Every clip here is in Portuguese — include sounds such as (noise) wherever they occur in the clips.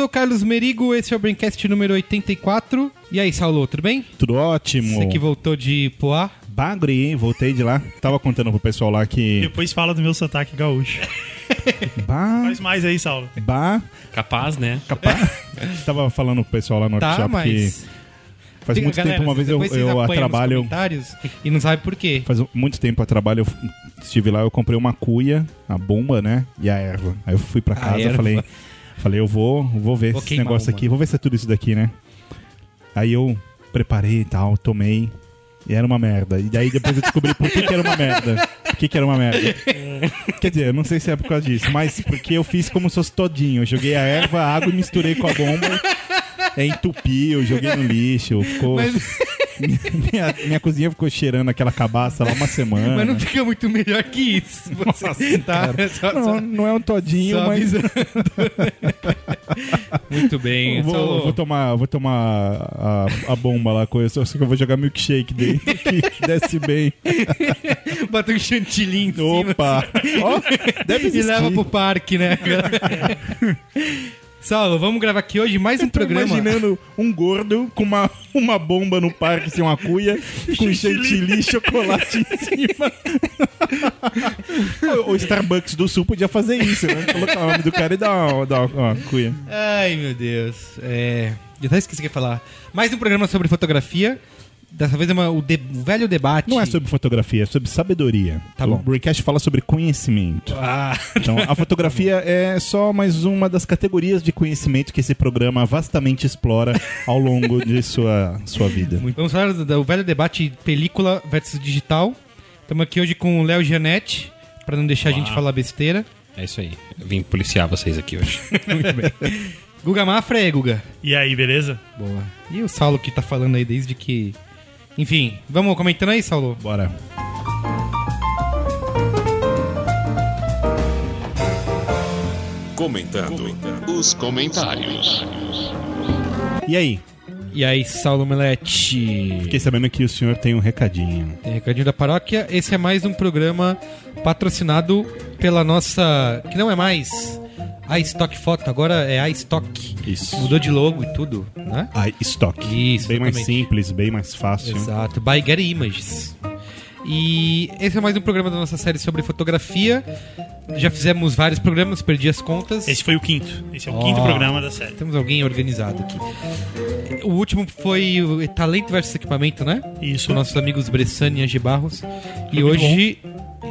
eu sou o Carlos Merigo, esse é o Braincast número 84. E aí, Saulo, tudo bem? Tudo ótimo. Você que voltou de Poá? Bagre, hein? Voltei de lá. Tava contando pro pessoal lá que. Depois fala do meu sotaque gaúcho. (laughs) Bah. Faz mais aí, Saulo. Bah. Capaz, né? Capaz. (laughs) Tava falando pro pessoal lá no Tá, workshop que. mas... Faz Tem- muito galera, tempo, uma vez eu, depois vocês eu a apanham nos trabalho. comentários e não sabe por quê. Faz muito tempo a trabalho, eu estive lá, eu comprei uma cuia, a bomba, né? E a erva. Aí eu fui pra casa, erva. falei, falei, eu vou, vou ver Vou esse negócio uma. aqui, vou ver se é tudo isso daqui, né? Aí eu preparei e tal, tomei. E era uma merda. E daí depois eu descobri por que, que era uma merda. Por que, que era uma merda. Quer dizer, eu não sei se é por causa disso, mas porque eu fiz como se fosse todinho. Eu joguei a erva, a água e misturei com a bomba. É, entupi, eu joguei no lixo. Ficou. Minha, minha cozinha ficou cheirando aquela cabaça lá uma semana. Mas não fica muito melhor que isso. Você, Nossa, tá? Só- Não, só- não é um todinho, só mas. muito bem. Eu vou, eu vou tomar, eu vou tomar a, a bomba lá com isso, só que eu vou jogar milkshake dentro que desce bem. Bota um chantilly em cima Opa! Ó, deve e leva pro parque, né? (laughs) Saulo, vamos gravar aqui hoje mais um Tô programa. imaginando um gordo com uma, (laughs) uma bomba no parque, sem uma cuia, (laughs) com chantilly e chocolate em cima. o, (laughs) o Starbucks do Sul podia fazer isso, né? Colocar o nome do cara e dar uma, dar uma, uma cuia. Ai, meu Deus. É... Eu até esqueci o que ia falar. Mais um programa sobre fotografia. Dessa vez é uma- o, de- o velho debate. Não é sobre fotografia, é sobre sabedoria. Tá o bom. Breakcast fala sobre conhecimento. Ah, (laughs) Então, a fotografia é só mais uma das categorias de conhecimento que esse programa vastamente explora ao longo de sua, sua vida. muito. Vamos falar do, do velho debate película versus digital. Estamos aqui hoje com o Léo Gianetti, pra não deixar a gente falar besteira. É isso aí. Eu vim policiar vocês aqui hoje. (laughs) Guga Mafra é Guga. E aí, beleza? Boa. E o Saulo que tá falando aí desde que. Enfim, vamos comentando aí, Saulo? Bora. Comentando os comentários. E aí? E aí, Saulo Melete? Fiquei sabendo que o senhor tem um recadinho. Tem recadinho da paróquia. Esse é mais um programa patrocinado pela nossa. Que não é mais a Stock Foto, agora é a Stock. Isso. Mudou de logo e tudo, né? Estoque. Isso, Bem mais exatamente. simples, bem mais fácil. Exato, by Getty Images. E esse é mais um programa da nossa série sobre fotografia. Já fizemos vários programas, perdi as contas. Esse foi o quinto. Esse é o Ó. quinto programa da série. Temos alguém organizado aqui. O último foi o Talento versus Equipamento, né? Isso. Com nossos amigos Bressani e Angie Barros. e muito hoje.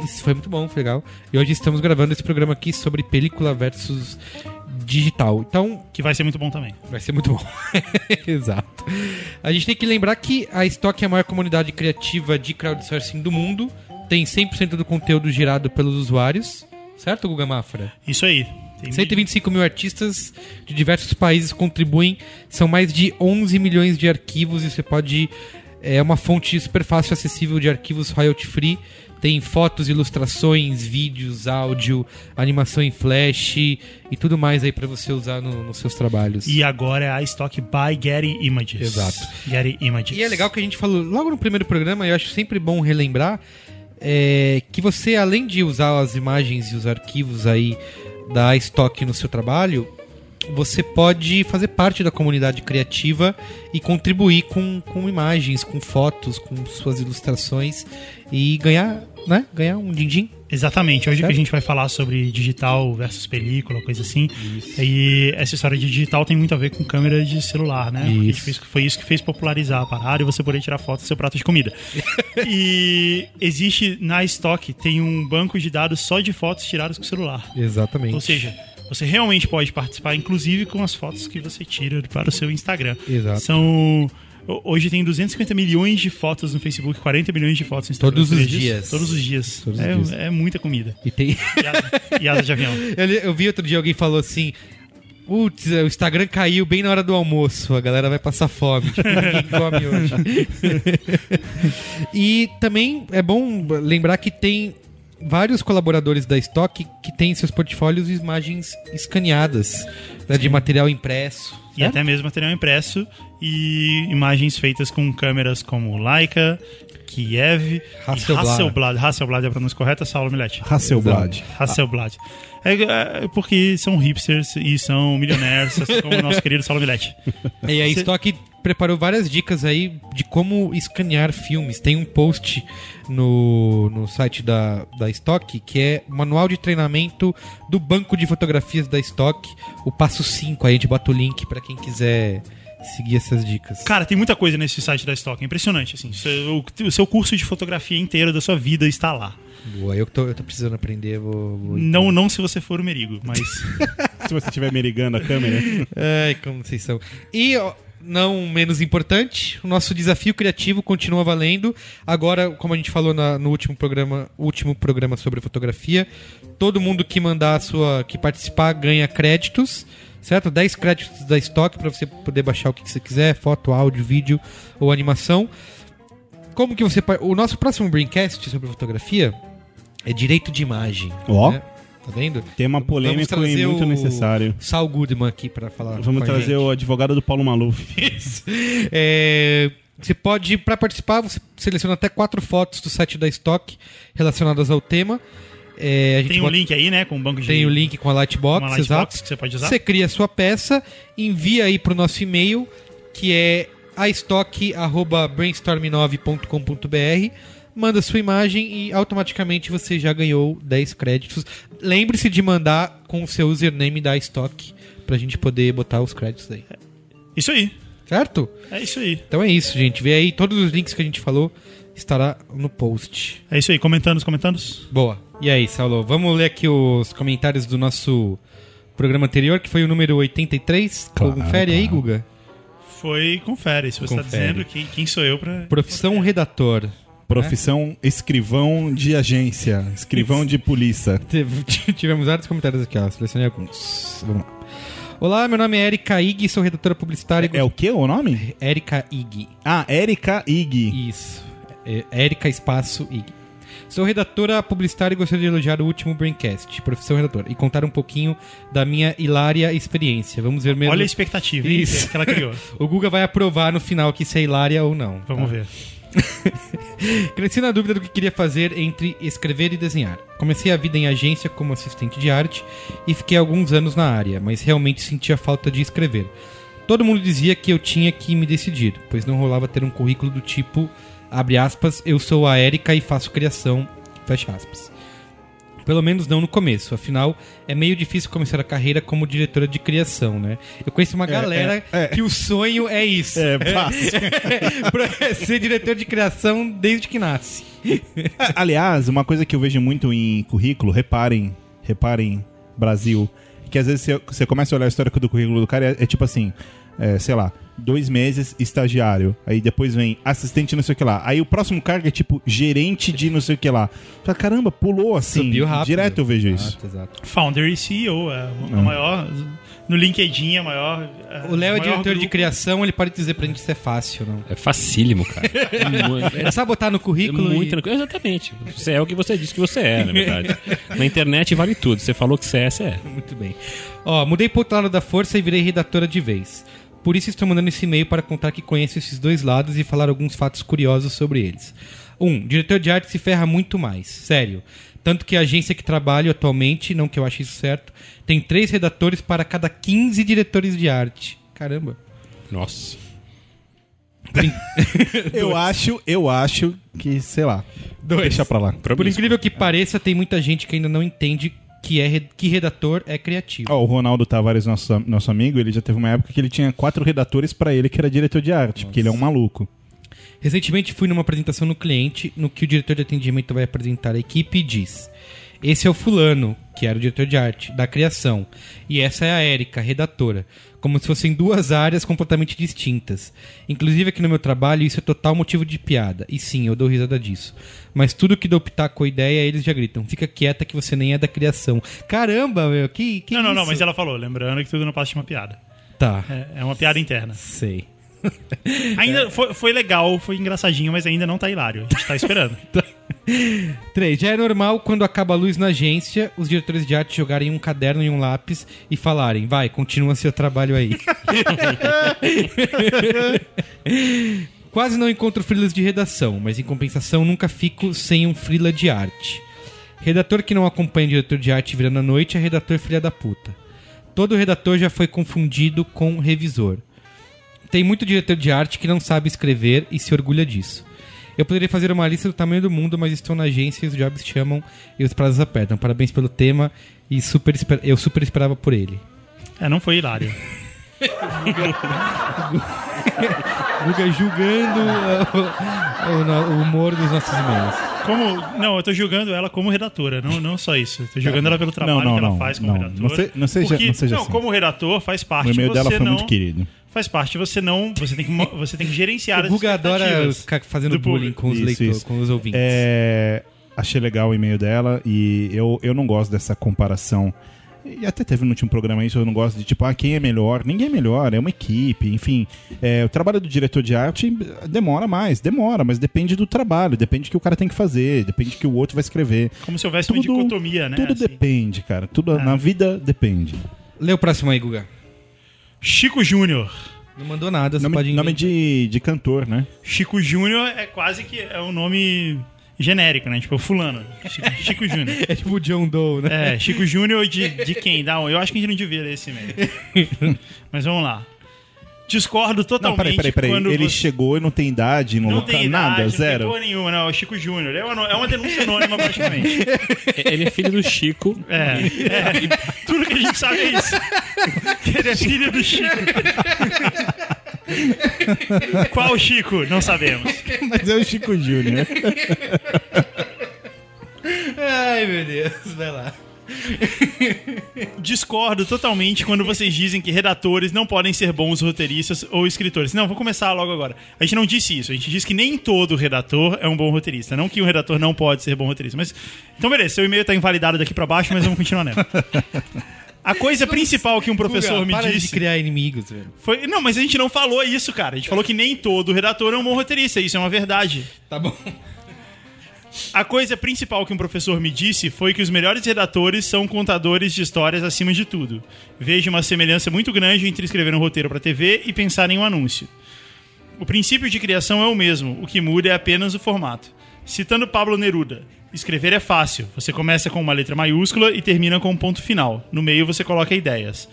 Isso foi muito bom, foi legal. E hoje estamos gravando esse programa aqui sobre película versus digital. Então, Que vai ser muito bom também. Vai ser muito bom. (laughs) Exato. A gente tem que lembrar que a Stock é a maior comunidade criativa de crowdsourcing do mundo. Tem 100% do conteúdo gerado pelos usuários. Certo, Guga Mafra? Isso aí. Tem 125 mil artistas de diversos países contribuem. São mais de 11 milhões de arquivos e você pode... É uma fonte super fácil, acessível de arquivos royalty free. Tem fotos, ilustrações, vídeos, áudio, animação em flash e tudo mais aí pra você usar no- nos seus trabalhos. E agora é a Stock by Getty Images. Exato. Getty Images. E é legal que a gente falou logo no primeiro programa, eu acho sempre bom relembrar, é, que você, além de usar as imagens e os arquivos aí da iStock no seu trabalho, você pode fazer parte da comunidade criativa e contribuir com, com imagens, com fotos, com suas ilustrações e ganhar, né? Ganhar um din-din. Exatamente. Hoje Certo? que a gente vai falar sobre digital versus película, coisa assim. E essa história de digital tem muito a ver com câmera de celular, né? Isso. fez- foi isso que fez popularizar a parada e você poder tirar foto do seu prato de comida. (laughs) e existe na Stock, tem um banco de dados só de fotos tiradas com o celular. Exatamente. Ou seja, você realmente pode participar, inclusive com as fotos que você tira para o seu Instagram. Exato. São. ho- Hoje tem 250 milhões de fotos no Facebook, 40 milhões de fotos no Instagram. Todos os dias. Todos os dias. Todos os é, dias. é muita comida. E tem. E asa, e asa de avião. (laughs) Eu, eu vi outro dia alguém falou assim. Putz, o Instagram caiu bem na hora do almoço, a galera vai passar fome, (laughs) tipo, ninguém come hoje. (laughs) e também é bom lembrar que tem vários colaboradores da Stock que têm em seus portfólios imagens escaneadas né, de material impresso. E né? até mesmo material impresso e imagens feitas com câmeras como Leica, Kiev Hasselblad. e Hasselblad. Hasselblad é a pronúncia correta, Saulo Milete. Hasselblad. Hasselblad. É, é porque são hipsters e são milionários, assim como o nosso (laughs) querido Saulo Milete. E a Cê- Stock preparou várias dicas aí de como escanear filmes. Tem um post no, no site da, da Stock que é Manual de Treinamento do Banco de Fotografias da Stock, o passo 5. Aí a gente bota o link pra quem quiser seguir essas dicas. Cara, tem muita coisa nesse site da Stock, é impressionante, assim. Seu- O, o seu curso de fotografia inteiro da sua vida está lá. Boa, eu tô, eu tô precisando aprender, vou... vou Não, não se você for o Merigo, mas... (laughs) Se você estiver merigando a câmera. (laughs) Ai, como vocês são. E, ó, não menos importante, o nosso desafio criativo continua valendo. Agora, como a gente falou na- no último programa, último programa sobre fotografia, todo mundo que mandar a sua, que participar ganha créditos, certo? 10 créditos da Stock para você poder baixar o que você quiser, foto, áudio, vídeo ou animação. Como que você, o nosso próximo Braincast sobre fotografia é direito de imagem. Ó. né? Tá vendo? Tema Vamos polêmico trazer e muito o necessário. Saul Goodman aqui para falar. Vamos com a trazer gente. o advogado do Paulo Maluf. (laughs) É, você pode, para participar, você seleciona até quatro fotos do site da Stock relacionadas ao tema. É, a gente Tem um bota- link aí, né, com o banco de... tem o link com a Lightbox, exato. que você pode usar. Você cria a sua peça, envia aí pro nosso e-mail, que é astock@brainstorm9.com.br. Manda sua imagem e automaticamente você já ganhou 10 créditos. Lembre-se de mandar com o seu username da Stock pra gente poder botar os créditos aí. Isso aí, Certo? é isso aí. Então é isso, gente. Vê aí todos os links que a gente falou estará no post. É isso aí, comentando os comentários. Boa. E aí, Saulo, vamos ler aqui os comentários do nosso programa anterior, que foi o número 83. Claro, Confere aí, claro. Guga. Foi, confere, se você está Confere. dizendo que, quem sou eu pra... Profissão redator. Profissão escrivão de agência. Escrivão de polícia. (laughs) Tivemos vários comentários aqui, ó. Selecionei alguns. Vamos lá. Olá, meu nome é Erika Ig, sou redatora publicitária. e É o que o nome? Erika Ig. Ah, Erika Ig. Isso. É Érica Espaço Ig. Sou redatora publicitária e gostaria de elogiar o último Braincast, profissão redatora, e contar um pouquinho da minha hilária experiência. Vamos ver mesmo. Olha a expectativa hein, Isso. que ela criou. (laughs) O Guga vai aprovar no final que isso é hilária ou não. Vamos tá? ver. (laughs) Cresci na dúvida do que queria fazer entre escrever e desenhar. Comecei a vida em agência como assistente de arte e fiquei alguns anos na área, mas realmente sentia falta de escrever. Todo mundo dizia que eu tinha que me decidir, pois não rolava ter um currículo do tipo, abre aspas, eu sou a Érica e faço criação, fecha aspas. Pelo menos não no começo, afinal é meio difícil começar a carreira como diretora de criação, né? Eu conheço uma galera é, é. que o sonho é isso. É, fácil. (laughs) pra ser diretor de criação desde que nasce. É, Aliás, uma coisa que eu vejo muito em currículo, reparem, reparem, Brasil, que às vezes você, você começa a olhar a história do currículo do cara, é, é tipo assim, é, sei lá, dois meses estagiário, aí depois vem assistente não sei o que lá, aí o próximo cargo é tipo gerente de não sei o que lá. Fala, caramba, pulou assim, Subiu rápido. direto eu vejo isso. Exato, exato. Founder e CEO, é o Ah. maior... No LinkedIn, é a maior... é, O Léo é diretor de grupo. criação, ele pode dizer pra gente se é fácil, não. É facílimo, cara. É, (laughs) é É só botar no currículo muito e... tranquilo. Exatamente. Você é o que você disse que você é, na verdade. (laughs) Na internet vale tudo. Você falou que você é, você é. Muito bem. Ó, mudei pro outro lado da força e virei redatora de vez. Por isso estou mandando esse e-mail para contar que conheço esses dois lados e falar alguns fatos curiosos sobre eles. Um, diretor de arte se ferra muito mais. Sério. Tanto que a agência que trabalho atualmente, não que eu ache isso certo, tem três redatores para cada 15 diretores de arte. Caramba. Nossa. (laughs) Eu acho, eu acho que, sei lá, Dois. deixa pra lá. Por incrível que pareça, tem muita gente que ainda não entende que, é, que redator é criativo. Ó, o Ronaldo Tavares, nosso, nosso amigo, ele já teve uma época que ele tinha quatro redatores pra ele que era diretor de arte, porque ele é um maluco. Recentemente fui numa apresentação no cliente, no que o diretor de atendimento vai apresentar a equipe e diz: Esse é o fulano, que era o diretor de arte, da criação. E essa é a Érica, redatora. Como se fossem duas áreas completamente distintas. Inclusive aqui no meu trabalho isso é total motivo de piada. E sim, eu dou risada disso. Mas tudo que dou pitaco ou ideia, eles já gritam. Fica quieta que você nem é da criação. Caramba, meu, que, que Não, não, não, isso? mas ela falou, lembrando que tudo não passa de uma piada. Tá, É, é uma piada interna. sei. (laughs) Ainda foi, foi legal, foi engraçadinho, mas ainda não tá hilário. A gente tá esperando. (laughs) 3. Já é normal quando acaba a luz na agência, os diretores de arte jogarem um caderno e um lápis e falarem: vai, continua seu trabalho aí. (laughs) Quase não encontro frilas de redação, mas em compensação nunca fico sem um frila de arte. Redator que não acompanha o diretor de arte virando a noite é redator filha da puta. Todo redator já foi confundido com revisor. Tem muito diretor de arte que não sabe escrever e se orgulha disso. Eu poderia fazer uma lista do tamanho do mundo, mas estou na agência e os jobs chamam e os prazos apertam. Parabéns pelo tema e super esper- eu super esperava por ele. É, não foi hilário. (laughs) Guga julgando o, o- o humor dos nossos e-mails. Como, não, eu tô julgando ela como redatora, não, não só isso. Tô julgando ela pelo trabalho Não, não, que ela não, faz como não. redatora. Não se- não seja- Porque- não seja não, assim. como redator faz parte O e-mail dela foi não, muito querido. Faz parte você não, você tem que você tem que gerenciar (laughs) O as Guga adora ficar fazendo do bullying com os Isso, leitores, isso. com os ouvintes. É, achei legal o e-mail dela e eu, eu não gosto dessa comparação. E até teve no último programa isso, eu não gosto de tipo, ah, quem é melhor? Ninguém é melhor, é uma equipe, enfim. É, o trabalho do diretor de arte demora mais, demora, mas depende do trabalho, depende do que o cara tem que fazer, depende do que o outro vai escrever. Como se houvesse uma dicotomia, né? Tudo assim. depende, cara. Tudo na vida depende. Lê o próximo aí, Guga. Chico Júnior. Não mandou nada, você Nome, pode nome de, de cantor, né? Chico Júnior é quase que é um nome genérico, né? Tipo, fulano. Chico, Chico Júnior. (laughs) É tipo o John Doe, né? É, Chico Júnior de, de quem? Da? Eu acho que a gente não devia ler esse e-mail. (laughs) Mas vamos lá. Discordo totalmente Não, peraí, peraí, peraí. quando Ele você- chegou e não tem idade, não, Não tem nada, idade, não zero. tem porra nenhuma, não. É o Chico Júnior. É uma, é uma denúncia anônima, praticamente. Ele é filho do Chico. É, é. (laughs) Tudo que a gente sabe é isso. Que ele é filho do Chico. Qual Chico? Não sabemos. Mas é o Chico Júnior. Ai, meu Deus, vai lá. (laughs) Discordo totalmente quando vocês dizem que redatores não podem ser bons roteiristas ou escritores. Não, vou começar logo agora. A gente não disse isso. A gente disse que nem todo redator é um bom roteirista. Não que um redator não pode ser bom roteirista. Mas então, beleza. Seu e-mail tá invalidado daqui pra baixo, mas vamos continuar nele. (laughs) A coisa principal que um professor Guga, me para disse de criar inimigos, velho. foi. Não, mas a gente não falou isso, cara. A gente falou que nem todo redator é um bom roteirista. Isso é uma verdade. Tá bom. A coisa principal que um professor me disse foi que os melhores redatores são contadores de histórias acima de tudo. Vejo uma semelhança muito grande entre escrever um roteiro para TV e pensar em um anúncio. O princípio de criação é o mesmo, o que muda é apenas o formato. Citando Pablo Neruda, escrever é fácil. Você começa com uma letra maiúscula e termina com um ponto final. No meio você coloca ideias.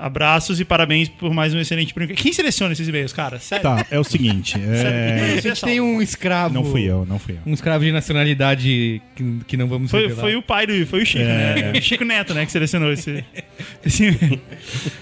Abraços e parabéns por mais um excelente prêmio. Quem seleciona esses e-mails, cara? Sério? Tá, é o seguinte. (laughs) é, Você é Tem um escravo. Não fui eu, não fui eu. Um escravo de nacionalidade que, que não vamos Foi, revelar. foi o pai do. Foi o Chico, É. né? O Chico Neto, né? Que selecionou esse. (laughs) esse e-mail.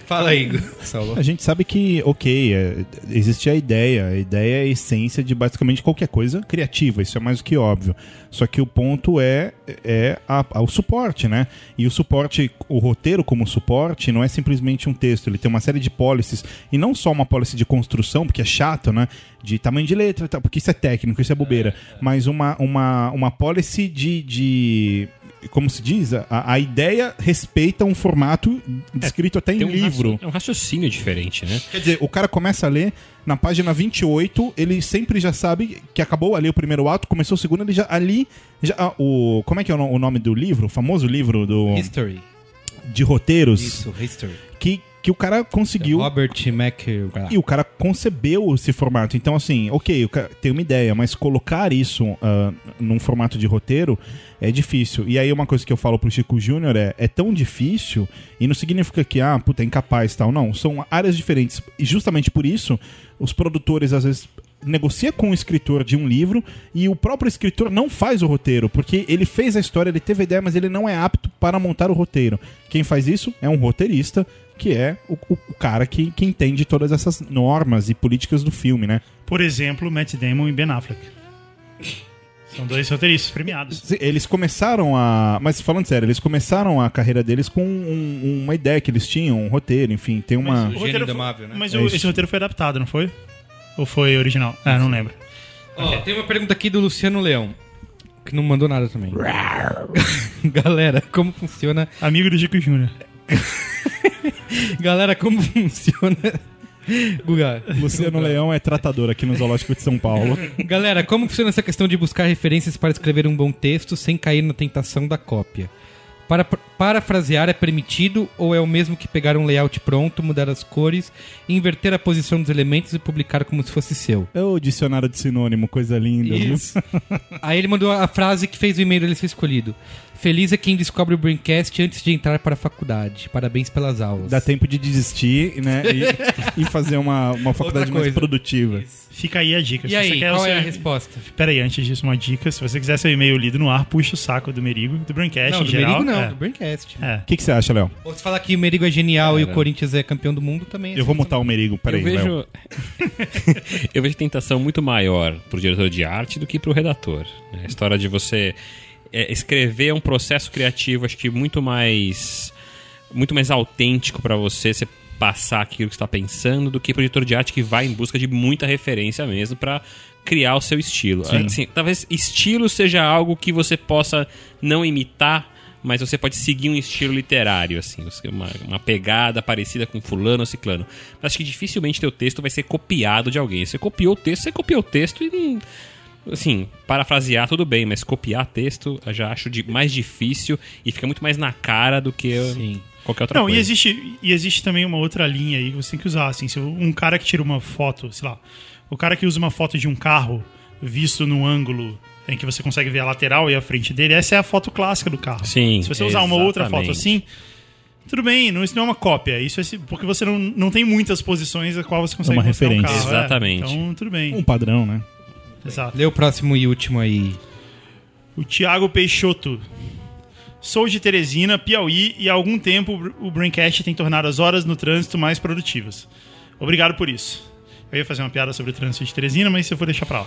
Fala aí, Saulo. A gente sabe que, ok, é, existe a ideia. A ideia é a essência de basicamente qualquer coisa criativa. Isso é mais do que óbvio. Só que o ponto é, é a- a- o suporte, né? E o suporte, o roteiro como suporte, não é simplesmente um texto. Ele tem uma série de policies. E não só uma policy de construção, porque é chato, né? De tamanho de letra, porque isso é técnico, isso é bobeira. Mas uma, uma, uma policy de. de como se diz? A, a ideia respeita um formato descrito até em um livro. É um raciocínio diferente, né? Quer dizer, o cara começa a ler, na página 28, ele sempre já sabe que acabou ali o primeiro ato, começou o segundo, ele já ali. Já, ah, o, como é que é o o nome do livro? O famoso livro do, History. de roteiros Isso, History. que, que o cara conseguiu. Robert Mac... E o cara concebeu esse formato. Então, assim, ok, tem uma ideia, mas colocar isso ah, num formato de roteiro é difícil. E aí, uma coisa que eu falo pro Chico Júnior é: é tão difícil, e não significa que, ah, puta, é incapaz e tal. Não, são áreas diferentes. E justamente por isso, os produtores às vezes negocia com o escritor de um livro e o próprio escritor não faz o roteiro, porque ele fez a história, ele teve a ideia, mas ele não é apto para montar o roteiro. Quem faz isso é um roteirista, que é o, o- o cara que, que entende todas essas normas e políticas do filme, né? Por exemplo, Matt Damon e Ben Affleck. São dois roteiristas premiados. Eles começaram a. Mas falando sério, eles começaram a carreira deles com um- uma ideia que eles tinham, um roteiro, enfim, tem uma. o Gênio roteiro foi- Indomável, né? Mas É o- esse roteiro foi adaptado, não foi? Ou foi original? Ah, não lembro. Ó, tem uma pergunta aqui do Luciano Leão, que não mandou nada também. (laughs) Galera, como funciona... Amigo do Chico Júnior. (laughs) Galera, como funciona... Guga, Luciano Leão é tratador aqui no Zoológico de São Paulo. (laughs) Galera, como funciona essa questão de buscar referências para escrever um bom texto sem cair na tentação da cópia? Para, parafrasear é permitido ou é o mesmo que pegar um layout pronto, mudar as cores, inverter a posição dos elementos e publicar como se fosse seu? É o dicionário de sinônimo, coisa linda. Isso. (laughs) Aí ele mandou a frase que fez o e-mail dele ser escolhido. Feliz é quem descobre o Braincast antes de entrar para a faculdade. Parabéns pelas aulas. Dá tempo de desistir, né? E, (laughs) e fazer uma, uma faculdade mais produtiva. Fica aí a dica. E Se aí, você quer qual o é seu- a resposta? Pera aí, antes disso, uma dica. Se você quiser seu e-mail lido no ar, puxa o saco do Merigo, do Braincast não, em do geral. Merigo não, É. do Braincast. É. O que, que você acha, Léo? Ou se falar que o Merigo é genial e o Corinthians é campeão do mundo também. é Eu vou assim mutar o Merigo, peraí, eu Léo. vejo (laughs) eu vejo tentação muito maior pro diretor de arte do que pro redator. né? A história de você é, escrever é um processo criativo, acho que muito mais muito mais autêntico pra você, você passar aquilo que está pensando do que pro diretor de arte que vai em busca de muita referência mesmo pra criar o seu estilo. Sim. Assim, talvez estilo seja algo que você possa não imitar mas você pode seguir um estilo literário, assim, uma, uma pegada parecida com fulano ou ciclano. Mas acho que dificilmente teu texto vai ser copiado de alguém. Você copiou o texto, você copiou o texto e não. Assim, parafrasear tudo bem, mas copiar texto eu já acho de- mais difícil e fica muito mais na cara do que Sim. qualquer outra Não, coisa. e existe, e existe também uma outra linha aí que você tem que usar. Assim, se um cara que tira uma foto, sei lá, o cara que usa uma foto de um carro visto num ângulo em que você consegue ver a lateral e a frente dele, essa é a foto clássica do carro. Sim, Se você usar uma outra foto exatamente. assim, tudo bem, não, isso não é uma cópia. Isso é porque você não, não tem muitas posições a qual você consegue uma mostrar um referência. carro. é. Exatamente. Então, tudo bem. Um padrão, né? Exato. Lê o próximo e último aí. O Thiago Peixoto. Sou de Teresina, Piauí, e há algum tempo o Braincast tem tornado as horas no trânsito mais produtivas. Obrigado por isso. Eu ia fazer uma piada sobre o trânsito de Teresina, mas eu vou deixar pra lá.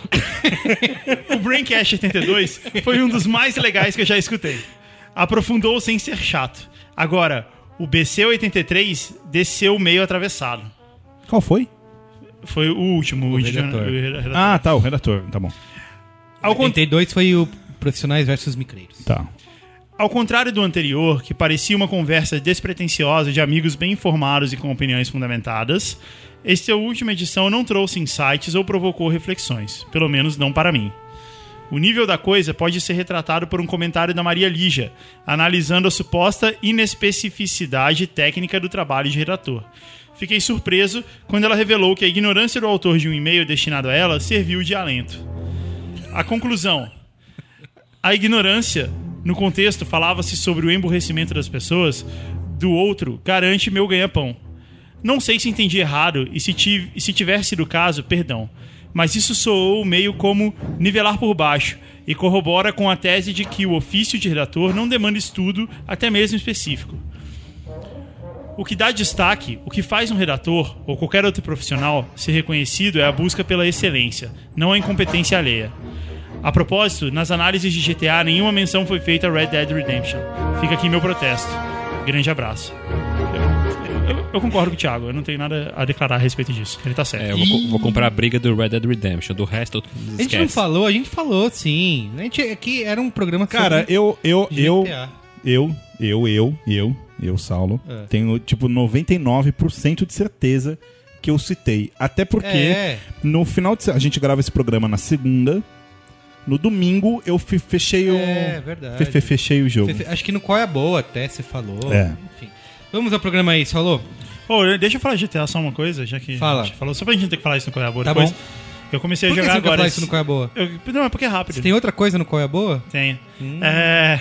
(laughs) o Braincast 82 foi um dos mais legais que eu já escutei. Aprofundou sem ser chato. Agora, o BC 83 desceu meio atravessado. Qual foi? Foi o último. O, redator. o redator. Ah, tá, o redator. Tá bom. Ao con- 82 foi o Profissionais versus Micreiros. Tá. Ao contrário do anterior, que parecia uma conversa despretensiosa de amigos bem informados e com opiniões fundamentadas, esta última edição não trouxe insights ou provocou reflexões, pelo menos não para mim. O nível da coisa pode ser retratado por um comentário da Maria Lígia, analisando a suposta inespecificidade técnica do trabalho de redator. Fiquei surpreso quando ela revelou que a ignorância do autor de um e-mail destinado a ela serviu de alento. A conclusão: a ignorância, no contexto, falava-se sobre o emburrecimento das pessoas, do outro garante meu ganha-pão. Não sei se entendi errado e se, tive, se tiver sido o caso, perdão. Mas isso soou meio como nivelar por baixo e corrobora com a tese de que o ofício de redator não demanda estudo, até mesmo específico. O que dá destaque, o que faz um redator ou qualquer outro profissional ser reconhecido é a busca pela excelência, não a incompetência alheia. A propósito, nas análises de GTA, nenhuma menção foi feita a Red Dead Redemption. Fica aqui meu protesto. Grande abraço. Eu, eu- eu concordo com o Thiago, eu não tenho nada a declarar a respeito disso. Ele tá certo. É, eu vou, co- vou comprar a briga do Red Dead Redemption, do resto A gente esquece. não falou, a gente falou sim. A gente, aqui era um programa Cara, sobre eu, eu, eu, GTA. eu, eu, eu, eu, eu, Saulo, É. tenho, tipo, 99% de certeza que eu citei. Até porque É. no final de a gente grava esse programa na segunda. No domingo eu fe- fechei o. É, verdade. fe- fe- fechei o jogo. Fe- Acho que no Qual é a Boa até você falou. É. Enfim. Vamos ao programa aí, falou? Ô, deixa eu falar de GTA só uma coisa, já que Fala. a gente falou. Só pra gente não ter que falar isso no Coiabora Tá depois. bom. Eu comecei Por a que jogar você agora. falar esse- isso no Qual é a Boa? Eu- não, é porque é rápido. Tem outra coisa no Qual é a Boa? Tem. Hum. É.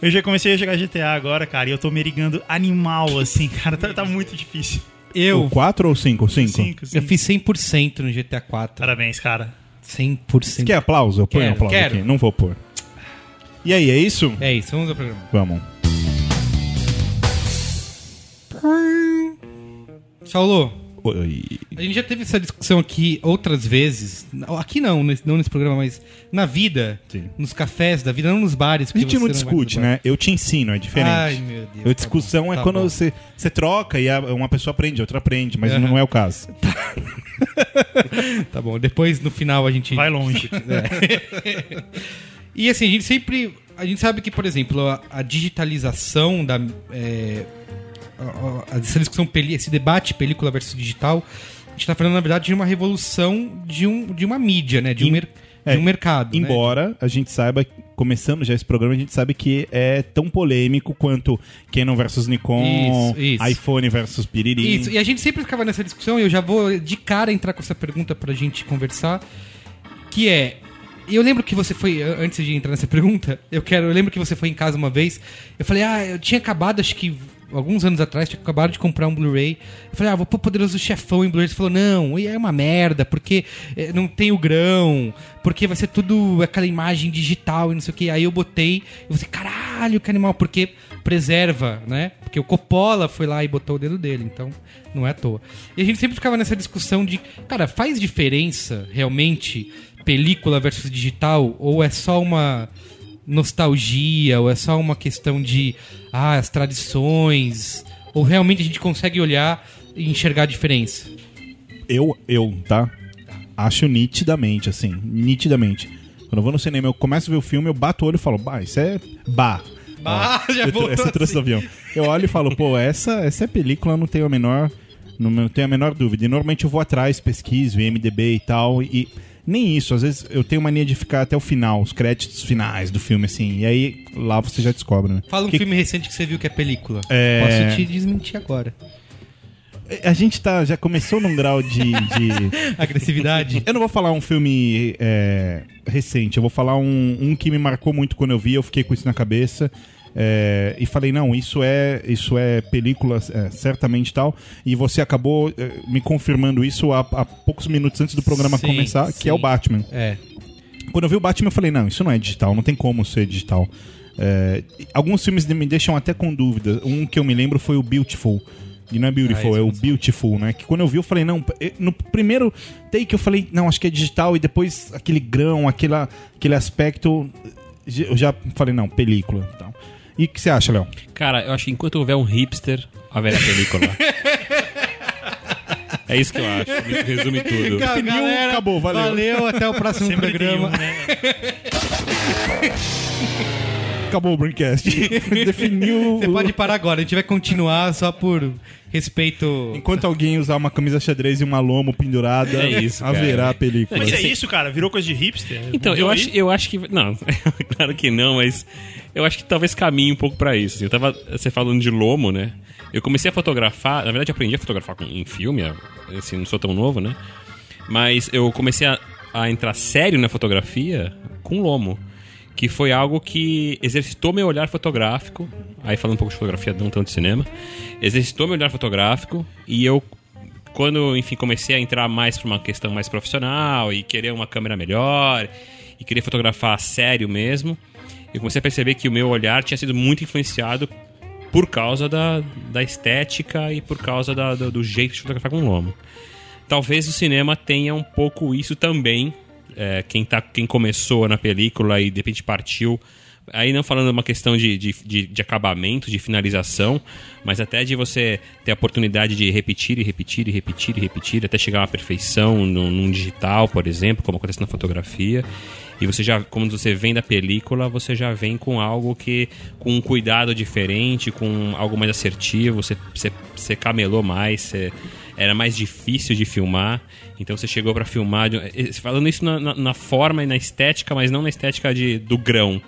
Eu já comecei a jogar GTA agora, cara, e eu tô merigando animal, assim, cara. Tá, tá muito difícil. Eu, O 4 ou 5? 5. Cinco, eu fiz 100% no GTA 4. Parabéns, cara. 100%. Quer aplauso? Eu ponho Quero, aplauso quero. aqui. Não vou pôr. E aí, é isso? É isso, vamos ao programa. Vamos. Saulo, A gente já teve essa discussão aqui outras vezes. Aqui não, não nesse programa, mas na vida. Sim. Nos cafés da vida, não nos bares. A gente não discute, né? Eu te ensino, é diferente. Ai, meu Deus. A tá discussão é tá quando bom. você, você troca e uma pessoa aprende, outra aprende, mas Aham. não é o caso. (laughs) Tá bom, depois no final a gente. Vai longe. (laughs) E assim, a gente sempre. A gente sabe que, por exemplo, a, a digitalização da. é, essa discussão, esse debate película versus digital, a gente tá falando, na verdade, de uma revolução de, um, de uma mídia, né? De um, mer- de é, um mercado. né? Embora a gente saiba começando já esse programa, a gente sabe que é tão polêmico quanto Canon versus Nikon, Isso, isso. iPhone versus Piriri. Isso, e a gente sempre ficava nessa discussão, e eu já vou de cara entrar com essa pergunta pra gente conversar, que é... Eu lembro que você foi, an- antes de entrar nessa pergunta, eu quero, eu lembro que você foi em casa uma vez, eu falei, ah, eu tinha acabado, acho que alguns anos atrás, tinha acabado de comprar um Blu-ray. Eu falei, ah, vou pôr Poderoso Chefão em Blu-ray. Você falou, não, e é uma merda, porque eh, não tem o grão, porque vai ser tudo aquela imagem digital e não sei o que. Aí eu botei, e você, caralho, que animal, porque preserva, né? Porque o Coppola foi lá e botou o dedo dele, então não é à toa. E a gente sempre ficava nessa discussão de, cara, faz diferença realmente película versus digital ou é só uma nostalgia ou é só uma questão de ah, as tradições ou realmente a gente consegue olhar e enxergar a diferença? Eu, eu, tá? Acho nitidamente, assim, nitidamente. Quando eu vou no cinema, eu começo a ver o filme, eu bato o olho e falo, bah, isso é bah. Bah, (laughs) já eu, voltou essa trouxe do assim. avião. Eu olho e falo, pô, essa, essa é película, eu não tenho a menor. Não, não tenho a menor dúvida. E normalmente eu vou atrás, pesquiso, IMDB e tal. E nem isso, às vezes eu tenho mania de ficar até o final, os créditos finais do filme, assim. E aí lá você já descobre, né? Fala um Que- filme recente que você viu que é película. É. Posso te desmentir agora. A gente tá, já começou num grau de- de (laughs) Agressividade. Eu não vou falar um filme é, recente, eu vou falar um, um que me marcou muito quando eu vi, eu fiquei com isso na cabeça. É, e falei, não, isso é, isso é película, é, certamente tal. E você acabou é, me confirmando isso há, há poucos minutos antes do programa Sim, começar, que é o sim. Batman. É. Quando eu vi o Batman, eu falei, não, isso não é digital, não tem como ser digital. É, alguns filmes me deixam até com dúvida. Um que eu me lembro foi o Beautiful. E não é Beautiful, Ah, é o Beautiful, né? Que quando eu vi, eu falei, não. No primeiro take eu falei, não, acho que é digital. E depois aquele grão, aquela, aquele aspecto. Eu já falei, não, película. E o que você acha, Léo? Cara, eu acho que enquanto houver um hipster, haverá película. (laughs) é isso que eu acho. Resume tudo. Definiu, acabou, valeu. Valeu, até o próximo Sempre programa. um, né? Acabou o Braincast. (laughs) Definiu. Você pode parar agora, a gente vai continuar só por respeito. Enquanto alguém usar uma camisa xadrez e uma lomo pendurada, É isso, cara. haverá película. Mas é isso, cara? Virou coisa de hipster? Então, eu acho, eu acho que. Não, (laughs) claro que não, mas eu acho que talvez caminhe um pouco pra isso. Eu tava você falando de lomo, né? Eu comecei a fotografar, na verdade, eu aprendi a fotografar em filme, assim, não sou tão novo, né? Mas eu comecei a, a entrar sério na fotografia com lomo. Que foi algo que exercitou meu olhar fotográfico. Aí falando um pouco de fotografia, não tanto de cinema. Exercitou meu olhar fotográfico e eu quando, enfim, comecei a entrar mais para uma questão mais profissional e querer uma câmera melhor e querer fotografar sério mesmo, eu comecei a perceber que o meu olhar tinha sido muito influenciado por causa da, da estética e por causa da- do, do jeito de fotografar com lomo. Talvez o cinema tenha um pouco isso também. É, quem, tá, quem começou na película e de repente partiu. Aí não falando uma questão de, de, de, de acabamento, de finalização, mas até de você ter a oportunidade de repetir e repetir e repetir e repetir até chegar uma perfeição num, num digital, por exemplo, como acontece na fotografia. E você já, como você vem da película, você já vem com algo que. com um cuidado diferente, com algo mais assertivo, você, você, você camelou mais, você, era mais difícil de filmar. Então você chegou pra filmar. de- eh, falando isso na, na- na forma e na estética, mas não na estética de, do grão.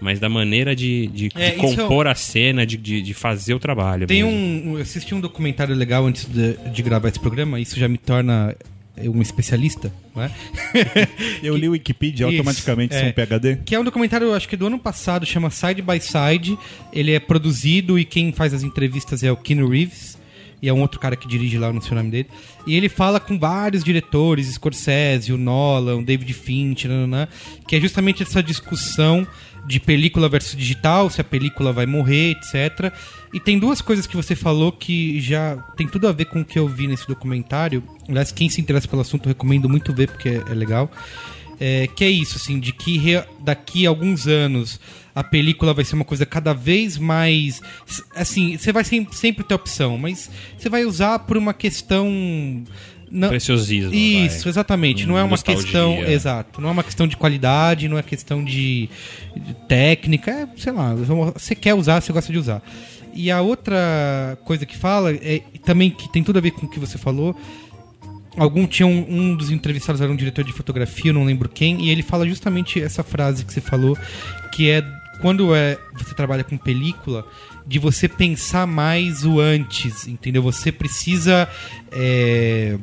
Mas da maneira de, de, É, de é compor a cena, de, de, de fazer o trabalho. Tem mesmo. um. Eu assisti um documentário legal antes de, de gravar esse programa, isso já me torna um especialista, né? (laughs) Eu li o Wikipedia Isso, automaticamente, é. um PHD. Que é um documentário, acho que do ano passado, chama Side by Side. Ele é produzido e quem faz as entrevistas é o Keanu Reeves. E é um outro cara que dirige lá, não sei o nome dele. E ele fala com vários diretores, Scorsese, o Nolan, o David Fincher, nananã, que é justamente essa discussão de película versus digital, se a película vai morrer, etc. E tem duas coisas que você falou que já tem tudo a ver com o que eu vi nesse documentário. Aliás, quem se interessa pelo assunto, recomendo muito ver, porque é, é legal. É, que é isso, assim, de que daqui a alguns anos a película vai ser uma coisa cada vez mais. Assim, você vai sem- sempre ter opção, mas você vai usar por uma questão. Não, Preciosismo. isso, vai. exatamente. Não é uma Nostalgia. questão. Exato. Não é uma questão de qualidade, não é questão de, de técnica. É, sei lá, você quer usar, você gosta de usar. E a outra coisa que fala, é, também que tem tudo a ver com o que você falou, algum tinha um, um dos entrevistados era um diretor de fotografia, não lembro quem, e ele fala justamente essa frase que você falou, que é quando é, você trabalha com película, de você pensar mais o antes, entendeu? Você precisa é,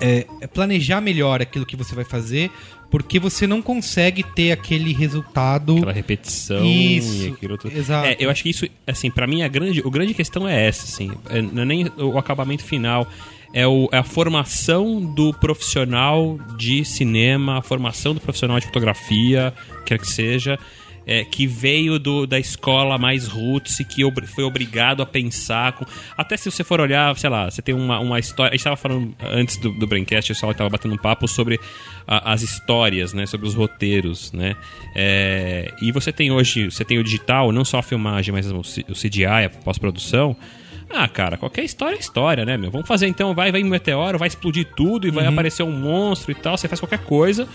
é, é planejar melhor aquilo que você vai fazer, porque você não consegue ter aquele resultado. Aquela repetição Isso, e aquilo tudo. exato. É, eu acho que isso, assim, pra mim a grande, o grande questão é essa, assim. É, não é nem o acabamento final. É, o- é a formação do profissional de cinema, a formação do profissional de fotografia, quer que seja, é, que veio do- da escola mais roots e que obri- foi obrigado a pensar. Com, até se você for olhar, sei lá, você tem uma, uma história. A gente estava falando antes do, do Braincast, pessoal estava batendo um papo sobre a- as histórias, né? Sobre os roteiros, né? É, e você tem hoje, você tem o digital, não só a filmagem, mas o o CGI, a pós-produção. Ah, cara, qualquer história é história, né, meu? Vamos fazer então, vai, vai um meteoro, vai explodir tudo e vai aparecer um monstro e tal, você faz qualquer coisa.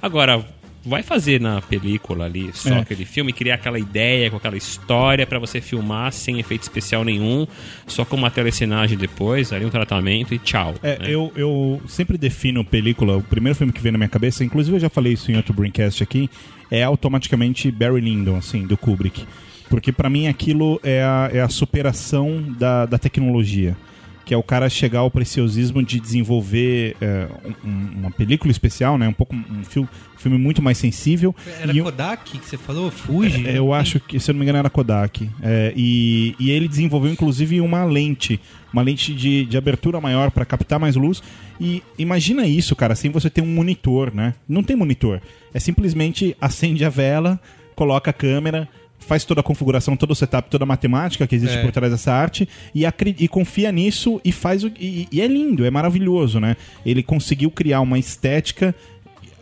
Agora, vai fazer na película ali, só É. aquele filme, criar aquela ideia com aquela história pra você filmar sem efeito especial nenhum, só com uma telecinagem depois, ali um tratamento e tchau. É, né? eu, eu sempre defino película, o primeiro filme que vem na minha cabeça, inclusive eu já falei isso em outro Braincast aqui, é automaticamente Barry Lyndon, assim, do Kubrick. Porque pra mim aquilo é a, é a superação da, da tecnologia. Que é o cara chegar ao preciosismo de desenvolver é, um- um- uma película especial, né? Um pouco um filme, filme muito mais sensível. Era e Kodak que você falou? Fuji? é, eu acho que, se eu não me engano, era Kodak. É, e, e ele desenvolveu, inclusive, uma lente. Uma lente de, de abertura maior para captar mais luz. E imagina isso, cara, sem você ter um monitor, né? Não tem monitor. É simplesmente acende a vela, coloca a câmera, faz toda a configuração, todo o setup, toda a matemática que existe É. por trás dessa arte e, e confia nisso e faz o. E, e é lindo, é maravilhoso, né? Ele conseguiu criar uma estética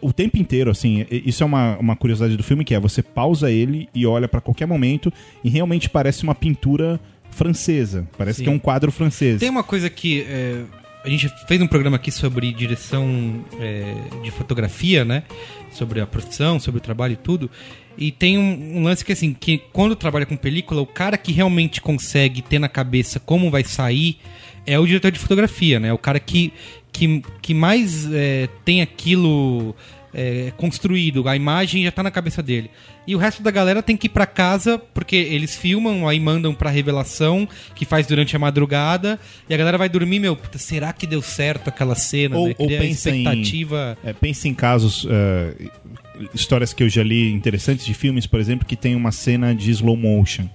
o tempo inteiro, assim, isso é uma, uma curiosidade do filme, que é você pausa ele e olha pra qualquer momento e realmente parece uma pintura francesa. Parece Sim. que é um quadro francês. Tem uma coisa que é, a gente fez um programa aqui sobre direção é, de fotografia, né? Sobre a profissão, sobre o trabalho e tudo. E tem um, um lance que assim, que quando trabalha com película, o cara que realmente consegue ter na cabeça como vai sair é o diretor de fotografia, né? O cara que, que, que mais é, tem aquilo é, construído, a imagem já tá na cabeça dele. E o resto da galera tem que ir pra casa, porque eles filmam, aí mandam pra revelação, que faz durante a madrugada, e a galera vai dormir, meu, puta, será que deu certo aquela cena, Ou- né? ou pensa em- expectativa. É, pense em casos, eh, histórias que eu já li interessantes de filmes, por exemplo, que tem uma cena de slow motion.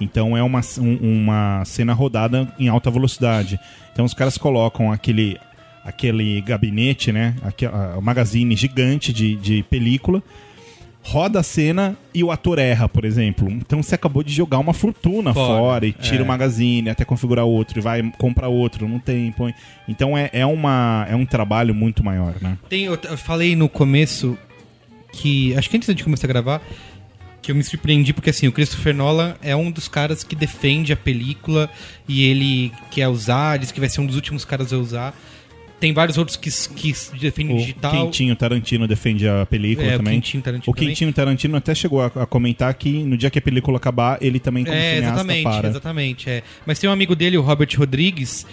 Então é uma, um- uma cena rodada em alta velocidade. Então os caras colocam aquele, aquele gabinete, né? O magazine gigante de, de película, roda a cena e o ator erra, por exemplo. Então você acabou de jogar uma fortuna Fora, fora, e tira é. o magazine até configurar outro e vai comprar outro, não tem, põe. Então é, é, uma, é um trabalho muito maior, né? Tem, eu, eu falei no começo que. Acho que antes de começar a gravar, que eu me surpreendi, porque assim, o Christopher Nolan é um dos caras que defende a película e ele quer usar, diz que vai ser um dos últimos caras a usar. Tem vários outros que, que defendem O digital. Quentinho Tarantino defende a película É, o também. Quentinho Tarantino o Quentinho Tarantino até chegou a, a comentar que no dia que a película acabar, ele também como É, cineasta exatamente, para. exatamente. É. Mas tem um amigo dele, o Robert Rodrigues,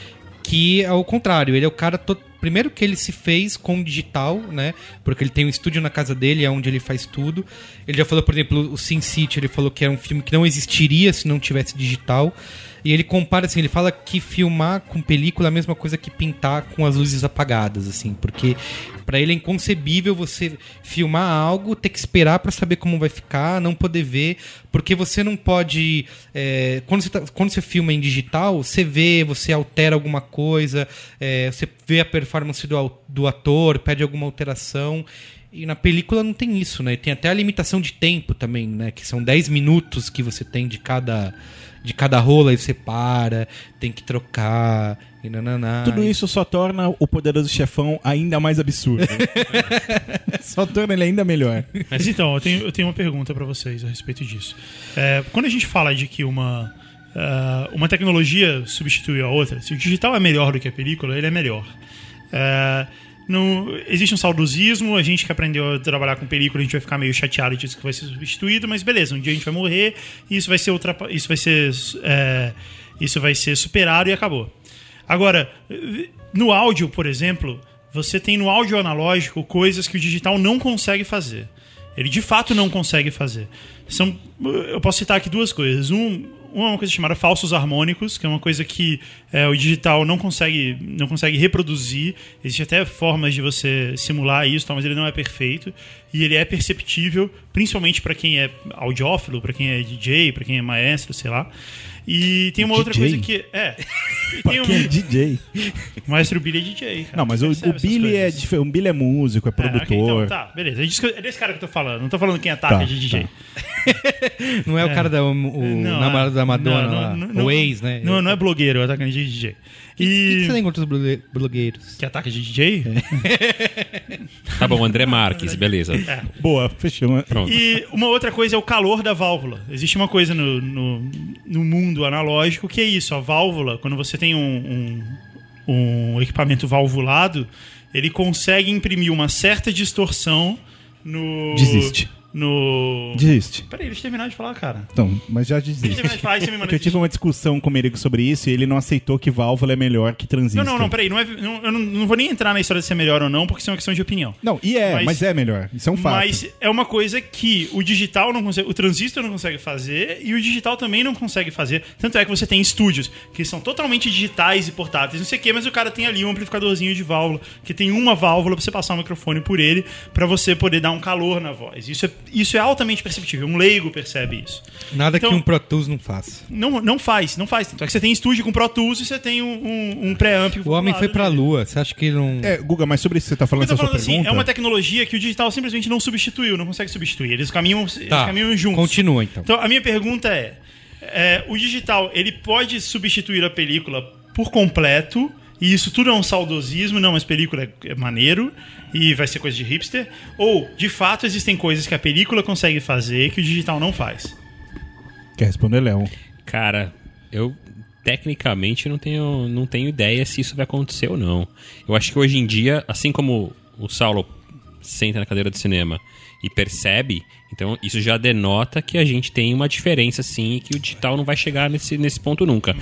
que é o contrário. Ele é o cara. to- Primeiro que ele se fez com digital, né? Porque ele tem um estúdio na casa dele, é onde ele faz tudo. Ele já falou, por exemplo, o Sin City, ele falou que era um filme que não existiria se não tivesse digital. E ele compara assim, ele fala que filmar com película é a mesma coisa que pintar com as luzes apagadas, assim, porque pra ele é inconcebível você filmar algo, ter que esperar pra saber como vai ficar, não poder ver, porque você não pode. é, quando, você tá- quando você filma em digital, você vê, você altera alguma coisa, é, você vê a performance do, do ator, pede alguma alteração. E na película não tem isso, né? Tem até a limitação de tempo também, né? Que são 10 minutos que você tem de cada, de cada rola e você para, tem que trocar e nananá. Tudo isso só torna o poderoso chefão ainda mais absurdo. (laughs) só torna ele ainda melhor. Mas então, eu tenho, eu tenho uma pergunta pra vocês a respeito disso. É, quando a gente fala de que uma, ah, uma tecnologia substitui a outra, se o digital é melhor do que a película, ele é melhor. É, não, existe um saudosismo, a gente que aprendeu a trabalhar com película, a gente vai ficar meio chateado disso que vai ser substituído, mas beleza, um dia a gente vai morrer e isso vai ser outra, isso vai ser, é, isso vai ser superado e acabou. Agora, no áudio, por exemplo, você tem no áudio analógico coisas que o digital não consegue fazer. Ele de fato não consegue fazer. São, eu posso citar aqui duas coisas. Um, uma coisa chamada falsos harmônicos, que é uma coisa que é, o digital não consegue, não consegue reproduzir. Existem até formas de você simular isso, mas ele não é perfeito. E ele é perceptível, principalmente para quem é audiófilo, para quem é DJ, para quem é maestro, sei lá. E tem uma outra DJ? coisa que. É. (laughs) Pra tem um, quem é DJ. (laughs) o maestro Billy é DJ. Cara. Não, mas o, o Billy é, dif- o Billy é músico, é É, ok, produtor. então, tá, beleza. É é desse cara que eu tô falando. Não tô falando quem ataca Tá, de DJ. tá. (laughs) Não é o cara da o, Não, namorado é- da Madonna, não, lá, não, não, o ex, né? Não, não é blogueiro, é atacante de DJ. O que, que E. você tem contra os blogue- blogueiros? Que ataca de DJ? (laughs) Tá bom, André Marques, beleza. Boa, fechou. Pronto. E uma outra coisa é o calor da válvula. Existe uma coisa no, no, no mundo analógico que é isso. A válvula, quando você tem um, um, um equipamento valvulado, ele consegue imprimir uma certa distorção no. Desiste. No. Desiste. Peraí, deixa eu terminar de falar, cara. Então, mas já Deixa eu desiste. terminar de falar você me manda Porque eu tive uma discussão com o Merigo sobre isso e ele não aceitou que válvula é melhor que transistor. Não, não, não, peraí. Não é, não, eu não, não vou nem entrar na história de ser melhor ou não, porque isso é uma questão de opinião. Não, e é, Mas- mas, é melhor. Isso é um fato. Mas é uma coisa que o digital não consegue, o transistor não consegue fazer e o digital também não consegue fazer. Tanto é que você tem estúdios que são totalmente digitais e portáteis, não sei o quê, mas o cara tem ali um amplificadorzinho de válvula, que tem uma válvula pra você passar o microfone por ele, pra você poder dar um calor na voz. Isso é, isso é altamente perceptível, um leigo percebe isso. Nada Então- que um Pro Tools não faça. Não, não faz, não faz. Tanto é que você tem estúdio com Pro Tools e você tem um, um, um pré-amp. O homem foi pra dele. lua. Você acha que ele não. É, Guga, mas sobre isso que você tá falando, Eu tô essa sua falando assim, pergunta... é uma tecnologia que o digital simplesmente não substituiu, não consegue substituir. Eles caminham, eles Tá, caminham juntos. Continua então. Então, a minha pergunta é, é, o digital, ele pode substituir a película por completo, e isso tudo é um saudosismo, não, mas película é, é maneiro, e vai ser coisa de hipster, ou, de fato, existem coisas que a película consegue fazer que o digital não faz? Quer responder, Léo? Cara, eu tecnicamente não tenho, não tenho ideia se isso vai acontecer ou não. Eu acho que hoje em dia, assim como o Saulo senta na cadeira de cinema e percebe, então isso já denota que a gente tem uma diferença sim e que o digital não vai chegar nesse, nesse ponto nunca.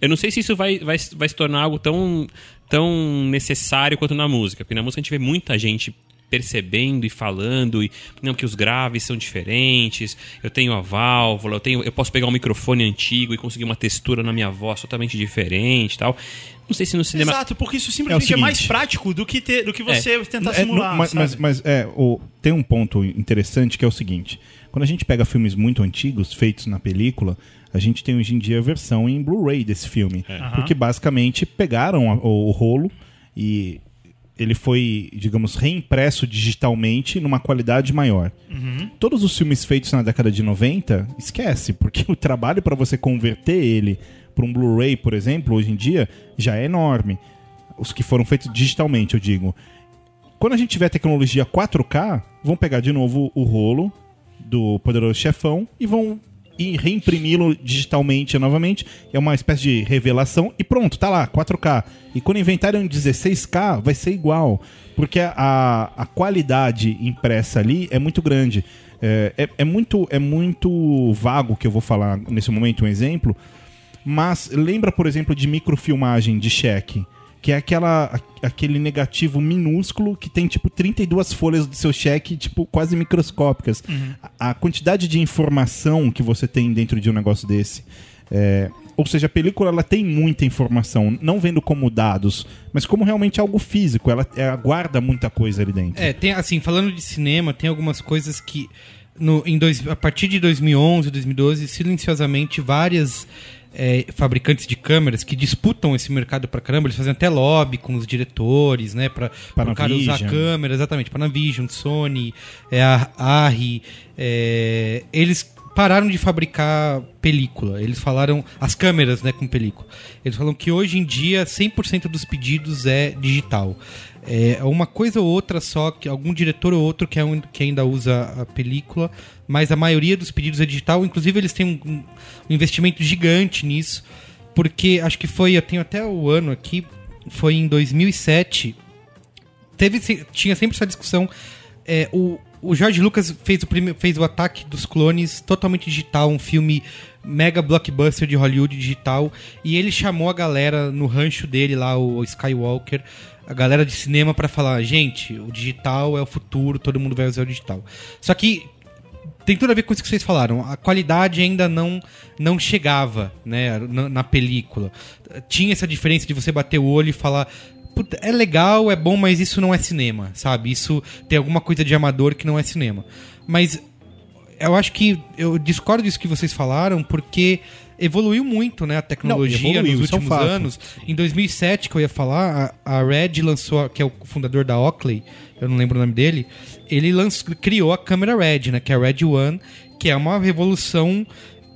Eu não sei se isso vai, vai, vai se tornar algo tão, tão necessário quanto na música, porque na música a gente vê muita gente percebendo e falando e não que os graves são diferentes eu tenho a válvula eu tenho eu posso pegar um microfone antigo e conseguir uma textura na minha voz totalmente diferente e tal não sei se no cinema Exato, porque isso simplesmente é, seguinte. mais prático do que, ter, do que você tentar É, simular, não, mas, sabe? mas, mas, é, o- tem um ponto interessante que é o seguinte: quando a gente pega filmes muito antigos, feitos na película, a gente tem hoje em dia a versão em Blu-ray desse filme. Porque basicamente pegaram a- o, o rolo e ele foi, digamos, reimpresso digitalmente numa qualidade maior. Todos os filmes feitos na década de 90, esquece, porque o trabalho para você converter ele para um Blu-ray, por exemplo, hoje em dia, já é enorme. Os que foram feitos digitalmente, eu digo. Quando a gente tiver tecnologia 4K, vão pegar de novo o rolo do Poderoso Chefão e vão e reimprimi-lo digitalmente novamente. É uma espécie de revelação e pronto, tá lá, 4K. E quando inventarem um 16K, vai ser igual. Porque a, a qualidade impressa ali é muito grande. É, é, é muito, é muito vago que eu vou falar nesse momento, um exemplo. Mas lembra, por exemplo, de microfilmagem de cheque. Que é aquela, aquele negativo minúsculo que tem, tipo, 32 folhas do seu cheque, tipo, quase microscópicas. A, a quantidade de informação que você tem dentro de um negócio desse. é, ou seja, a película ela tem muita informação, não vendo como dados, mas como realmente algo físico. Ela, ela guarda muita coisa ali dentro. É, tem assim, falando de cinema, tem algumas coisas que no, em dois, a partir de 2011, 2012, silenciosamente várias é, fabricantes de câmeras que disputam esse mercado pra caramba, eles fazem até lobby com os diretores, né, para o cara usar câmera, exatamente, Panavision, Sony, é, a Arri, é, eles pararam de fabricar película. Eles falaram as câmeras, né, com película. Eles falam que hoje em dia 100% dos pedidos é digital. É uma coisa ou outra só, que algum diretor ou outro que, é um- que ainda usa a película, mas a maioria dos pedidos é digital. Inclusive, eles têm um, um investimento gigante nisso, porque acho que foi, eu tenho até o ano aqui, foi em 2007. Teve, tinha sempre essa discussão. é, o, o George Lucas fez o, prime- fez o Ataque dos Clones totalmente digital, um filme mega blockbuster de Hollywood digital, e ele chamou a galera no rancho dele lá, o Skywalker, a galera de cinema pra falar, gente, o digital é o futuro, todo mundo vai usar o digital. Só que tem tudo a ver com isso que vocês falaram. A qualidade ainda não, não chegava né, na, na película. Tinha essa diferença de você bater o olho e falar. "Puta, é legal, é bom, mas isso não é cinema, sabe? Isso tem alguma coisa de amador que não é cinema. Mas eu acho que eu discordo disso que vocês falaram, porque evoluiu muito, né, a tecnologia Não, evoluiu, nos isso é um últimos anos. Em 2007, que eu ia falar, a, a Red lançou, que é o fundador da Oakley, eu não lembro o nome dele, ele lançou, criou a câmera Red, né, que é a Red One, que é uma revolução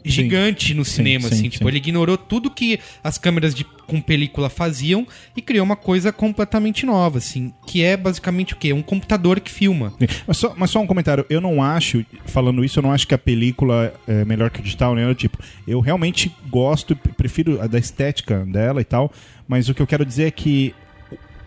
gigante no Sim, cinema, sim, assim, sim. tipo, ele ignorou tudo que as câmeras de, com película faziam e criou uma coisa completamente nova, assim, que é basicamente o quê? Um computador que filma. Mas só, mas só um comentário. Eu não acho, falando isso, eu não acho que a película é melhor que o digital, né? Tipo, eu realmente gosto, prefiro a da estética dela e tal, mas o que eu quero dizer é que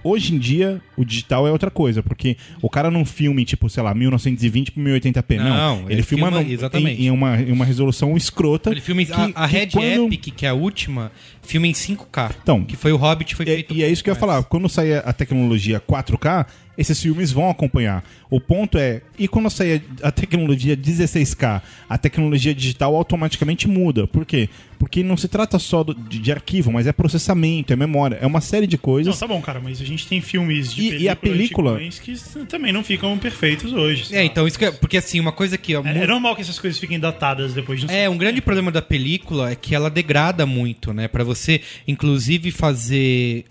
hoje em dia o digital é outra coisa, porque o cara não filma em, tipo, sei lá, 1920 por 1080p, não. Não, ele, ele filma, filma- exatamente. Em, em uma, em uma resolução escrota. Ele filma em, que- a, a que Red quando- Epic, que é a última, filma em 5K. Então, que foi o Hobbit, foi É, feito. e é isso que eu ia falar. Quando sair a tecnologia 4K, esses filmes vão acompanhar. O ponto é, e quando sair a tecnologia 16K, a tecnologia digital automaticamente muda. Por quê? Porque não se trata só do- de, de arquivo, mas é processamento, é memória, é uma série de Não, coisas. tá bom, cara, mas a gente tem filmes de E- e a película- que também não ficam perfeitos hoje. É, lá. então isso que é, porque assim, uma coisa que É, mu- é normal que essas coisas fiquem datadas depois de um É, um grande problema da película é que ela degrada muito, né? Pra você, inclusive, fazer.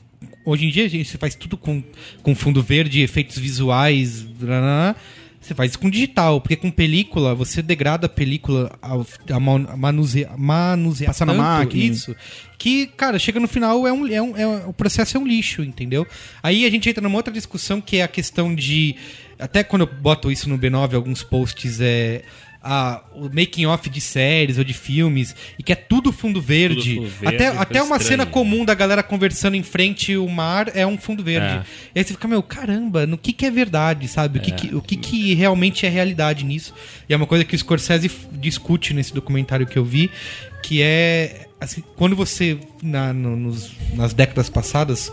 Hoje em dia a gente faz tudo com, com fundo verde, efeitos visuais. blá, Você faz isso com digital, porque com película você degrada a película a manuse, manusear Passa na máquina. isso que, cara, chega no final é um, é um, é um- o processo é um lixo, entendeu? Aí a gente entra numa outra discussão que é a questão de até quando eu boto isso no B9 alguns posts é a, o making off de séries ou de filmes e que é tudo fundo verde. fundo verde, até até uma estranha. cena comum da galera conversando em frente ao mar é um fundo verde. É. E aí você fica, meu, caramba, no que que é verdade, sabe? O, que, que, o que que realmente é realidade nisso? E é uma coisa que o Scorsese discute nesse documentário que eu vi, que é assim, quando você na, no- nos- nas décadas passadas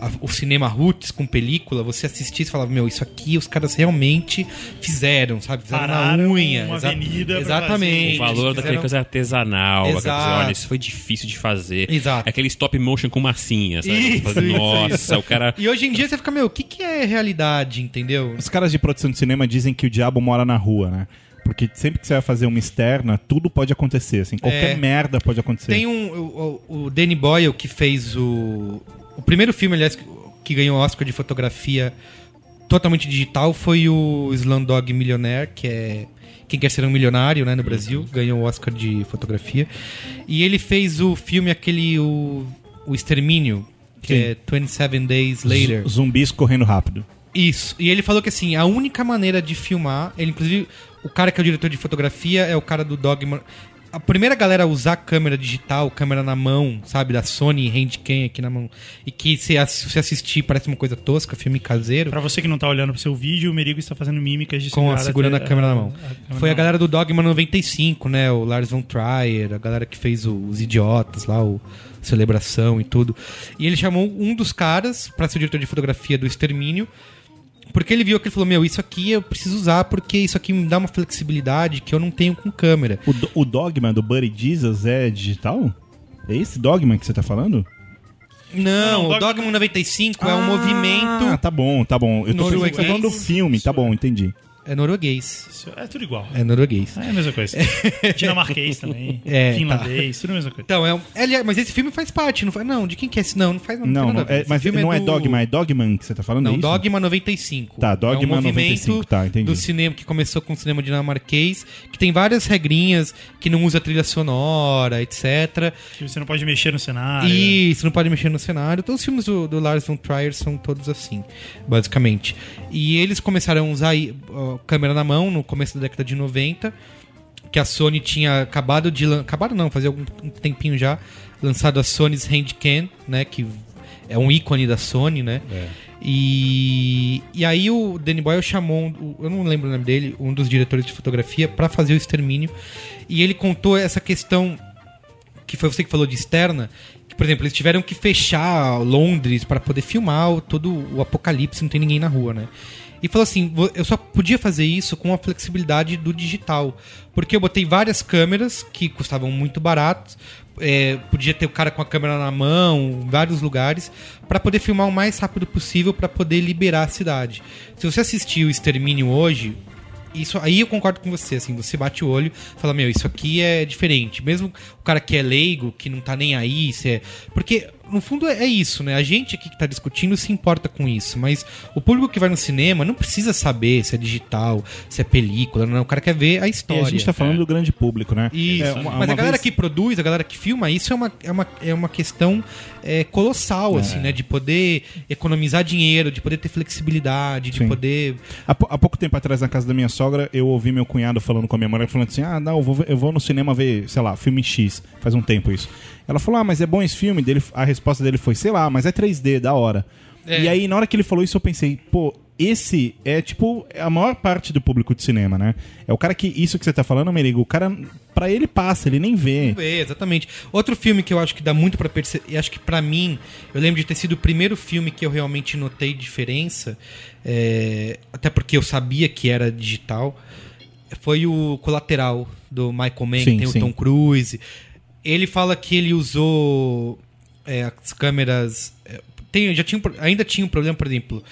a- o cinema roots com película, você assistisse e falava, meu, isso aqui os caras realmente fizeram, sabe? Fizeram Pararam na unha. uma exa- avenida Exatamente. O valor daquele Fizeram- coisa artesanal. aquela coisa, Exato. olha, isso foi difícil de fazer. Exato. Aquele stop motion com massinha, sabe? Isso, fala, isso, Nossa, o cara. E hoje em dia você fica, meu, o que, que é realidade, entendeu? Os caras de produção de cinema dizem que o diabo mora na rua, né? Porque sempre que você vai fazer uma externa, tudo pode acontecer, assim, qualquer É. merda pode acontecer. Tem um. O, o- o Danny Boyle que fez o. O primeiro filme, aliás, que, ganhou o Oscar de fotografia totalmente digital foi o Slumdog Millionaire, que é. Quem quer ser um milionário, né, no Brasil, ganhou o Oscar de fotografia. E ele fez o filme aquele o, o Extermínio, que Sim. é 27 Days Later. Zumbis correndo rápido. Isso. E ele falou que assim, a única maneira de filmar, ele inclusive o cara que é o diretor de fotografia é o cara do Dogma. A primeira galera a usar câmera digital, câmera na mão, sabe, da Sony Handcam aqui na mão, e que se se você assistir parece uma coisa tosca, filme caseiro, Pra você que não tá olhando pro seu vídeo, o Merigo está fazendo mímicas de com a segurando a câmera na mão. câmera Foi a na mão. galera do Dogma 95, né? O Lars von Trier, a galera que fez o- os Idiotas lá, o Celebração e tudo. E ele chamou um dos caras pra ser o diretor de fotografia do Extermínio, porque ele viu que ele falou: Meu, isso aqui eu preciso usar porque isso aqui me dá uma flexibilidade que eu não tenho com câmera. O, do- o Dogma do Buddy Jesus é digital? É esse Dogma que você tá falando? Não, Não, o Dogma- Dogma 95 é um Ah, movimento. tá bom, tá bom. Eu tô pensando que você tá falando do filme, tá bom, entendi. É norueguês. Isso É tudo igual. É norueguês. É a mesma coisa. (laughs) Dinamarquês também. É, tá. finlandês, tudo a mesma coisa. Então, é um, aliás, mas esse filme faz parte, não faz. Não, de quem que é esse? Não, não faz não. Não, não, é, mas filme não é, do- Dogma, é Dogman que você tá falando? Não, é isso? Dogma 95. Tá, Dogma é um movimento 95, tá, entendi. do cinema que começou com o cinema dinamarquês, que tem várias regrinhas, que não usa trilha sonora, etc. Que você não pode mexer no cenário. E você não pode mexer no cenário. Todos os filmes do, do Lars von Trier são todos assim, basicamente. E eles começaram a usar aí, câmera na mão no começo da década de 90, que a Sony tinha acabado de... Acabado não, fazia algum um tempinho já, lançado a Sony's Handcam, né, que é um ícone da Sony, né? E, e aí o Danny Boyle chamou, eu não lembro o nome dele, um dos diretores de fotografia, pra fazer o extermínio. E ele contou essa questão que foi você que falou de externa, que, por exemplo, eles tiveram que fechar Londres para poder filmar todo o apocalipse, não tem ninguém na rua, né? E falou assim, eu só podia fazer isso com a flexibilidade do digital, porque eu botei várias câmeras que custavam muito barato, é, podia ter o cara com a câmera na mão, em vários lugares, para poder filmar o mais rápido possível para poder liberar a cidade. Se você assistir o Extermínio hoje, isso aí eu concordo com você, assim, você bate o olho, fala, meu, isso aqui é diferente. Mesmo o cara que é leigo, que não tá nem aí, é... porque no fundo é é isso, né? A gente aqui que tá discutindo se importa com isso, mas o público que vai no cinema não precisa saber se é digital, se é película, não, o cara quer ver a E história. a gente tá falando do grande público, né? Isso, É, uma- mas uma a galera vez- que produz, a galera que filma, isso é uma, é uma, é uma questão é, colossal, assim, né? De poder economizar dinheiro, de poder ter flexibilidade, de Sim. poder. Há, há pouco tempo atrás, na casa da minha sogra, eu ouvi meu cunhado falando com a minha mulher, falando assim: ah, não, eu vou, eu vou no cinema ver, sei lá, filme X. Faz um tempo isso. Ela falou: ah, mas é bom esse filme? Dele, a resposta dele foi: sei lá, mas é 3D, da hora. É. E aí, na hora que ele falou isso, eu pensei: pô, esse é tipo a maior parte do público de cinema, né? É o cara que. Isso que você tá falando, Merigo, o cara, pra ele passa, ele nem vê. É, exatamente. Outro filme que eu acho que dá muito pra perceber, e acho que pra mim, eu lembro de ter sido o primeiro filme que eu realmente notei diferença, é, até porque eu sabia que era digital, foi o Colateral do Michael Mann, Sim, que tem sim. o Tom Cruise. Ele fala que ele usou é, as câmeras. é, tem, já tinha, ainda tinha um problema, por exemplo.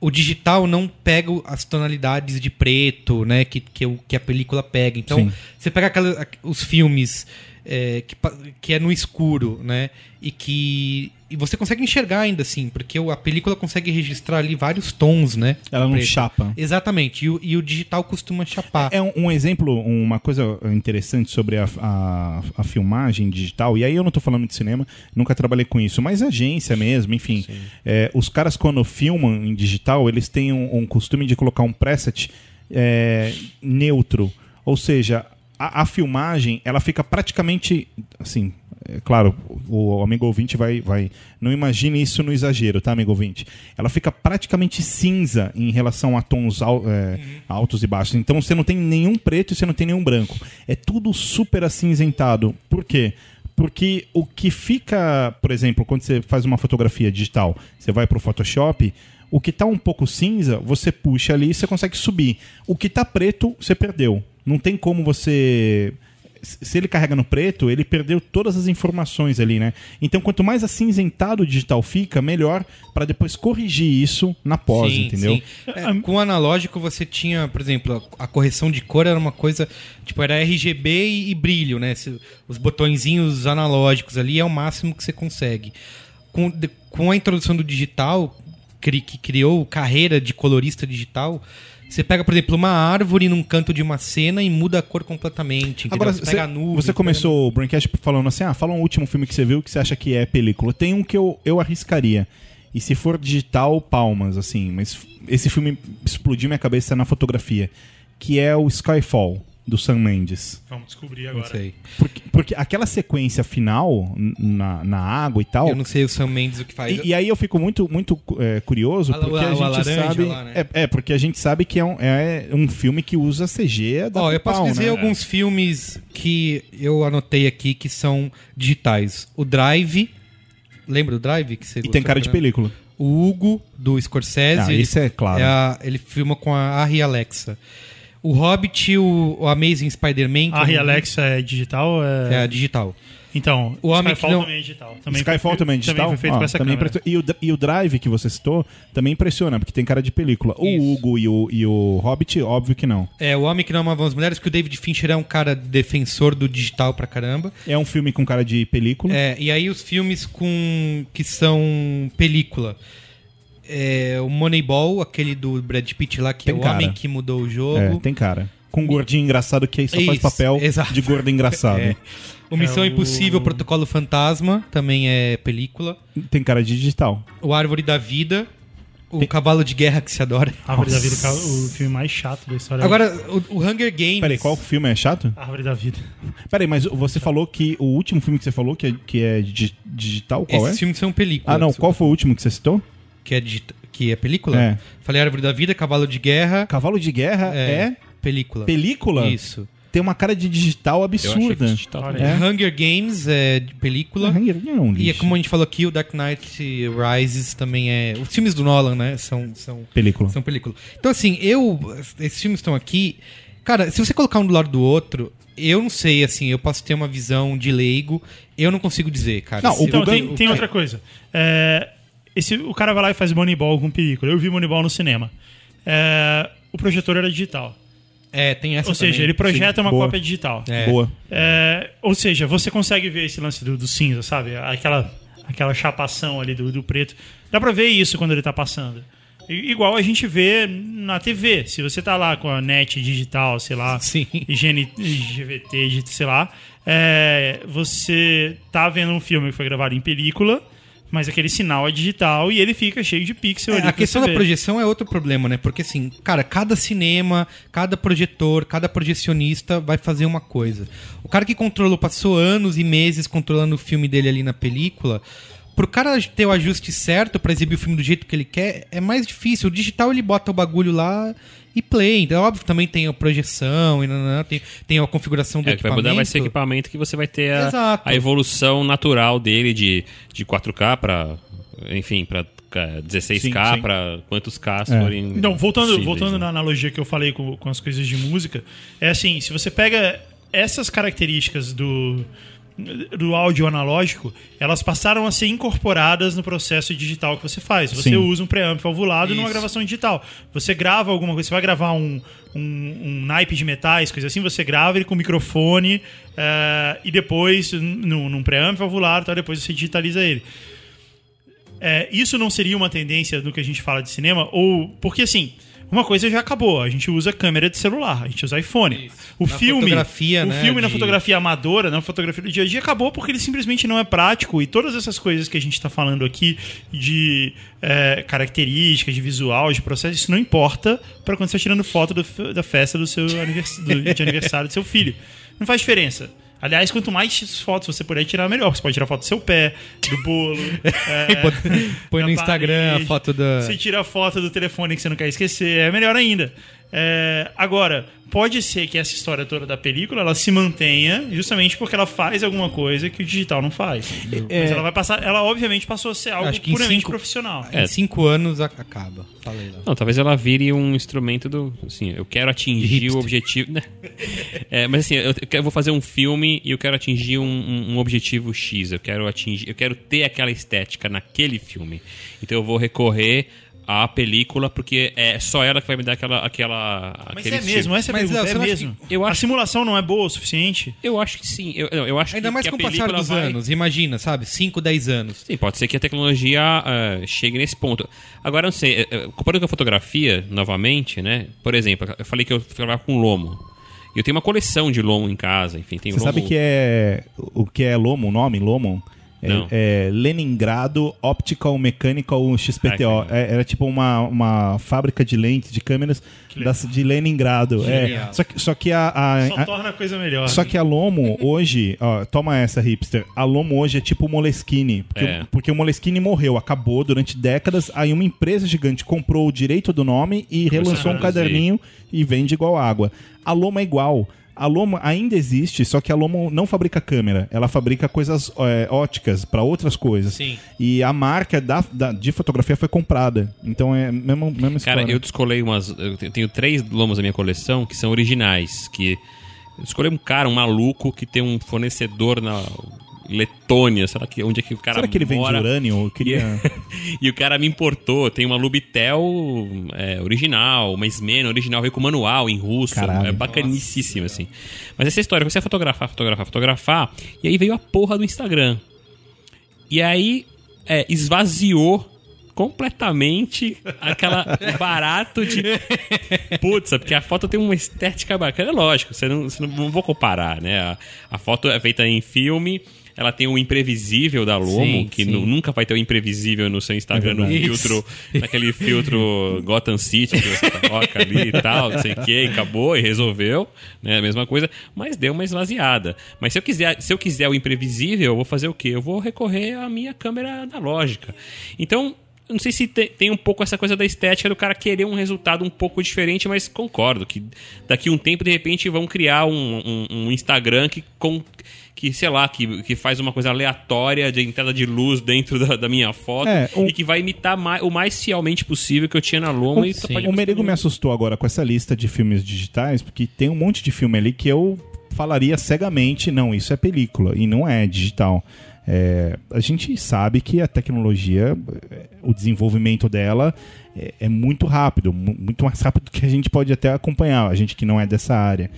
O digital não pega as tonalidades de preto, né? Que, que, o- que a película pega. Então, Sim. você pega aquela- os filmes é, que, que é no escuro, né? E que. E você consegue enxergar ainda assim, porque a película consegue registrar ali vários tons, né? Ela não Preto. chapa. Exatamente. E o, e o digital costuma chapar. É um, um exemplo, uma coisa interessante sobre a, a, a filmagem digital, e aí eu não tô falando de cinema, nunca trabalhei com isso, mas agência mesmo, enfim. É, os caras, quando filmam em digital, eles têm um, um costume de colocar um preset é, neutro. Ou seja, a, a filmagem, ela fica praticamente, assim, é claro, o, o amigo ouvinte vai, vai. Não imagine isso no exagero, tá, amigo ouvinte? Ela fica praticamente cinza em relação a tons al- é, altos e baixos. Então você não tem nenhum preto e você não tem nenhum branco. É tudo super acinzentado. Por quê? Porque o que fica, por exemplo, quando você faz uma fotografia digital, você vai pro Photoshop, o que tá um pouco cinza, você puxa ali e você consegue subir. O que tá preto, você perdeu. Não tem como você se ele carrega no preto, ele perdeu todas as informações ali, né? Então, quanto mais acinzentado o digital fica, melhor para depois corrigir isso na pós, Sim, entendeu? sim. É, com o analógico você tinha, por exemplo, a, a correção de cor era uma coisa, tipo, era RGB e, e brilho, né? Se- os botõezinhos analógicos ali é o máximo que você consegue. Com, de- com a introdução do digital, cri- que criou carreira de colorista digital, você pega, por exemplo, uma árvore num canto de uma cena e muda a cor completamente. Entendeu? Agora, você pega a nuvem. você começou o Braincast falando assim, ah, fala um último filme que você viu que você acha que é película. Tem um que eu, eu arriscaria. E se for digital, palmas, assim. Mas esse filme explodiu minha cabeça na fotografia. Que é o Skyfall, do Sam Mendes. Vamos descobrir Não agora. sei. Porque, porque aquela sequência final, na, na água e tal... Eu não sei o Sam Mendes o que faz. E, e aí eu fico muito, muito é, curioso, A- porque a- a, a gente laranja sabe. lá, né? é, é, porque a gente sabe que é um, é um filme que usa CG da Ó, eu posso pau, dizer né? alguns filmes que eu anotei aqui que são digitais. O Drive. Lembra do Drive? Que você E tem cara de película. O Hugo, do Scorsese. Ah, ele, isso é claro. é a- ele filma com a Arri Alexa. O Hobbit e o, o Amazing Spider-Man. que A eu não vi, Alexa é digital? É É... a digital. Então, O Homem que Skyfall não- também é digital. Também Skyfall foi, também é digital? Também foi feito Ó, com essa também câmera. impressiona. e, o, e o Drive que você citou também impressiona, porque tem cara de película. Isso. O Hugo e o, e o Hobbit, óbvio que não. É, O Homem que Não Amava as Mulheres, que o David Fincher é um cara defensor do digital pra caramba. É um filme com cara de película. É, e aí os filmes com que são película. É, o Moneyball, aquele do Brad Pitt lá, que Tem é o cara. homem que mudou o É, jogo. tem cara. Com um gordinho engraçado que aí só faz Isso, papel exato. de gordo engraçado. (laughs) É. O Missão É o- Impossível, Protocolo Fantasma, também é película. Tem cara de digital. O Árvore da Vida. O Cavalo de Guerra que se adora. Árvore da Nossa. Vida, que é o filme mais chato da história. Agora, o, o Hunger Games. Peraí, qual filme é chato? Árvore da Vida. Peraí, mas você falou que o último filme que você falou que é, que é digi- digital, qual Esses é? filmes são películas. Ah, não, qual foi o último que você citou? Que é, digita- que é película. É. Falei Árvore da Vida, Cavalo de Guerra. Cavalo de Guerra é, película. película? Isso. Tem uma cara de digital Eu achei que absurda. digital. É. Hunger Games é de película. É um E é lixo. como a gente falou aqui, o Dark Knight Rises também é. Os filmes do Nolan, né? São, são, Película. são película. Então, assim, eu. Esses filmes estão aqui. Cara, se você colocar um do lado do outro, eu não sei, assim, eu posso ter uma visão de leigo, eu não consigo dizer, cara. Não, Então, Gugan- tem, tem outra coisa. É, esse, o cara vai lá e faz Moneyball com película. Eu vi Moneyball no cinema. É, o projetor era digital. É, tem essa Ou seja, também. ele projeta Sim, uma boa. cópia digital. É. Boa. É, ou seja, você consegue ver esse lance do, do cinza, sabe? Aquela, aquela chapação ali do, do preto. Dá pra ver isso quando ele tá passando. I- Igual a gente vê na TV. Se você tá lá com a net digital, sei lá, Sim. IGN, GVT, sei lá, é, você tá vendo um filme que foi gravado em película, mas aquele sinal é digital e ele fica cheio de pixel É, ali. a questão da projeção é outro problema, né? Porque assim, cara, cada cinema, cada projetor, cada projecionista vai fazer uma coisa. O cara que controlou, passou anos e meses controlando o filme dele ali na película, pro cara ter o ajuste certo pra exibir o filme do jeito que ele quer, é mais difícil. O digital ele bota o bagulho lá e play. Então, óbvio, também tem a projeção, e tem, tem a configuração do É, o que vai mudar vai ser o equipamento. equipamento que você vai ter a, a evolução natural dele de, de 4K para, enfim, para 16K, Sim, sim. para quantos Ks É. forem. Então, voltando, possíveis, voltando né? na analogia que eu falei com, com as coisas de música, é assim, se você pega essas características do, do áudio analógico, elas passaram a ser incorporadas no processo digital que você faz. Você Sim. usa um preamp valvulado numa Isso. gravação digital. Você grava alguma coisa, você vai gravar um, um, um naipe de metais, coisa assim, você grava ele com microfone eh, e depois, num, num preamp valvulado, tá, depois você digitaliza ele. É, isso não seria uma tendência do que a gente fala de cinema? Ou. Porque assim. Uma coisa já acabou, a gente usa câmera de celular, a gente usa iPhone. O Na filme, fotografia, o né, filme na de- fotografia amadora, na fotografia do dia a dia acabou porque ele simplesmente não é prático e todas essas coisas que a gente está falando aqui de é, características, de visual, de processo, isso não importa para quando você está tirando foto do- da festa do seu anivers- do- de (laughs) aniversário do seu filho. Não faz diferença. Aliás, quanto mais fotos você puder tirar, melhor. Você pode tirar foto do seu pé, do bolo. (laughs) é, Põe no Instagram a parede. foto da. Você tira a foto do telefone que você não quer esquecer, é melhor ainda. É, agora, pode ser que essa história toda da película ela se mantenha justamente porque ela faz alguma coisa que o digital não faz. Mas ela vai passar, ela obviamente passou a ser algo Acho que em puramente cinco- profissional. É. Em cinco anos acaba. Falei lá. Não, talvez ela vire um instrumento do. Assim, eu quero atingir hipster. o objetivo. né? (laughs) É, mas assim, eu, eu quero- vou fazer um filme e eu quero atingir um, um- um objetivo X. Eu quero atingir. Eu quero ter aquela estética naquele filme. Então eu vou recorrer à película, porque é só ela que vai me dar aquela. aquela Mas aquele é mesmo, essa é a Mas, pergunta, é acha mesmo. que- eu A acho- simulação não é boa o suficiente? Eu acho que sim. Eu, não, eu acho Ainda que, mais que com a o passar dos vai... anos, imagina, sabe? 5, 10 anos. Sim, pode ser que a tecnologia ah, chegue nesse ponto. Agora, eu não sei, eh, eh, comparando com a fotografia, novamente, né? Por exemplo, eu falei que eu trabalhava com lomo. E eu tenho uma coleção de lomo em casa, enfim, tem Você lomo... sabe que é o que é Lomo, o nome Lomo? É, é Leningrado Optical Mechanical XPTO. Ah, É, era tipo uma, uma fábrica de lentes, de câmeras das- de Leningrado. É, só, que, só que a, a- Só a- torna a coisa melhor. Só que a Lomo hoje, ó, toma essa, hipster. A Lomo hoje é tipo o Moleskine. Porque, É. o- porque o Moleskine morreu, acabou durante décadas. Aí uma empresa gigante comprou o direito do nome e relançou um caderninho e vende igual água. A Lomo é igual. A Lomo ainda existe, só que a Lomo não fabrica câmera. Ela fabrica coisas é, óticas para outras coisas. Sim. E a marca da, da- de fotografia foi comprada. Então é mesmo, Cara, história. eu descolei umas... Eu te- tenho três lomos da minha coleção que são originais, que... Eu descolei um cara, um maluco, que tem um fornecedor na Letônia, sei lá que, onde é que o cara Será que ele vende mora. urânio? Eu queria... (laughs) E o cara me importou. Tem uma Lubitel é, original, uma Smena original, veio com manual em russo. Caralho. É bacaníssimo, assim. Mas essa história, você fotografar, fotografar, fotografar, e aí veio a porra do Instagram. E aí é, esvaziou completamente aquela (laughs) barato de (laughs) putz, porque a foto tem uma estética bacana, é lógico, você não, você não, não vou comparar, né? A, a foto é feita em filme, ela tem o imprevisível da Lomo, Sim, que sim. nu- nunca vai ter o imprevisível no seu Instagram, no verdade. filtro, naquele filtro Gotham City que você coloca ali e tal, não sei o que, acabou e resolveu, né? A mesma coisa, mas deu uma esvaziada. Mas se eu quiser, se eu quiser o imprevisível, eu vou fazer o quê? Eu vou recorrer à minha câmera analógica. Então, eu não sei se tem, tem um pouco essa coisa da estética do cara querer um resultado um pouco diferente, mas concordo que daqui a um tempo, de repente, vão criar um, um- um Instagram que, com, que sei lá, que, que faz uma coisa aleatória de entrada de luz dentro da, da minha foto É, um- e que vai imitar mai- o mais fielmente possível que eu tinha na Loma. e sim. pode O Merigo me assustou agora com essa lista de filmes digitais, porque tem um monte de filme ali que eu falaria cegamente, não, isso é película e não é digital. É, a gente sabe que a tecnologia, o desenvolvimento dela é, é muito rápido, mu- muito mais rápido do que a gente pode até acompanhar, a gente que não é dessa área.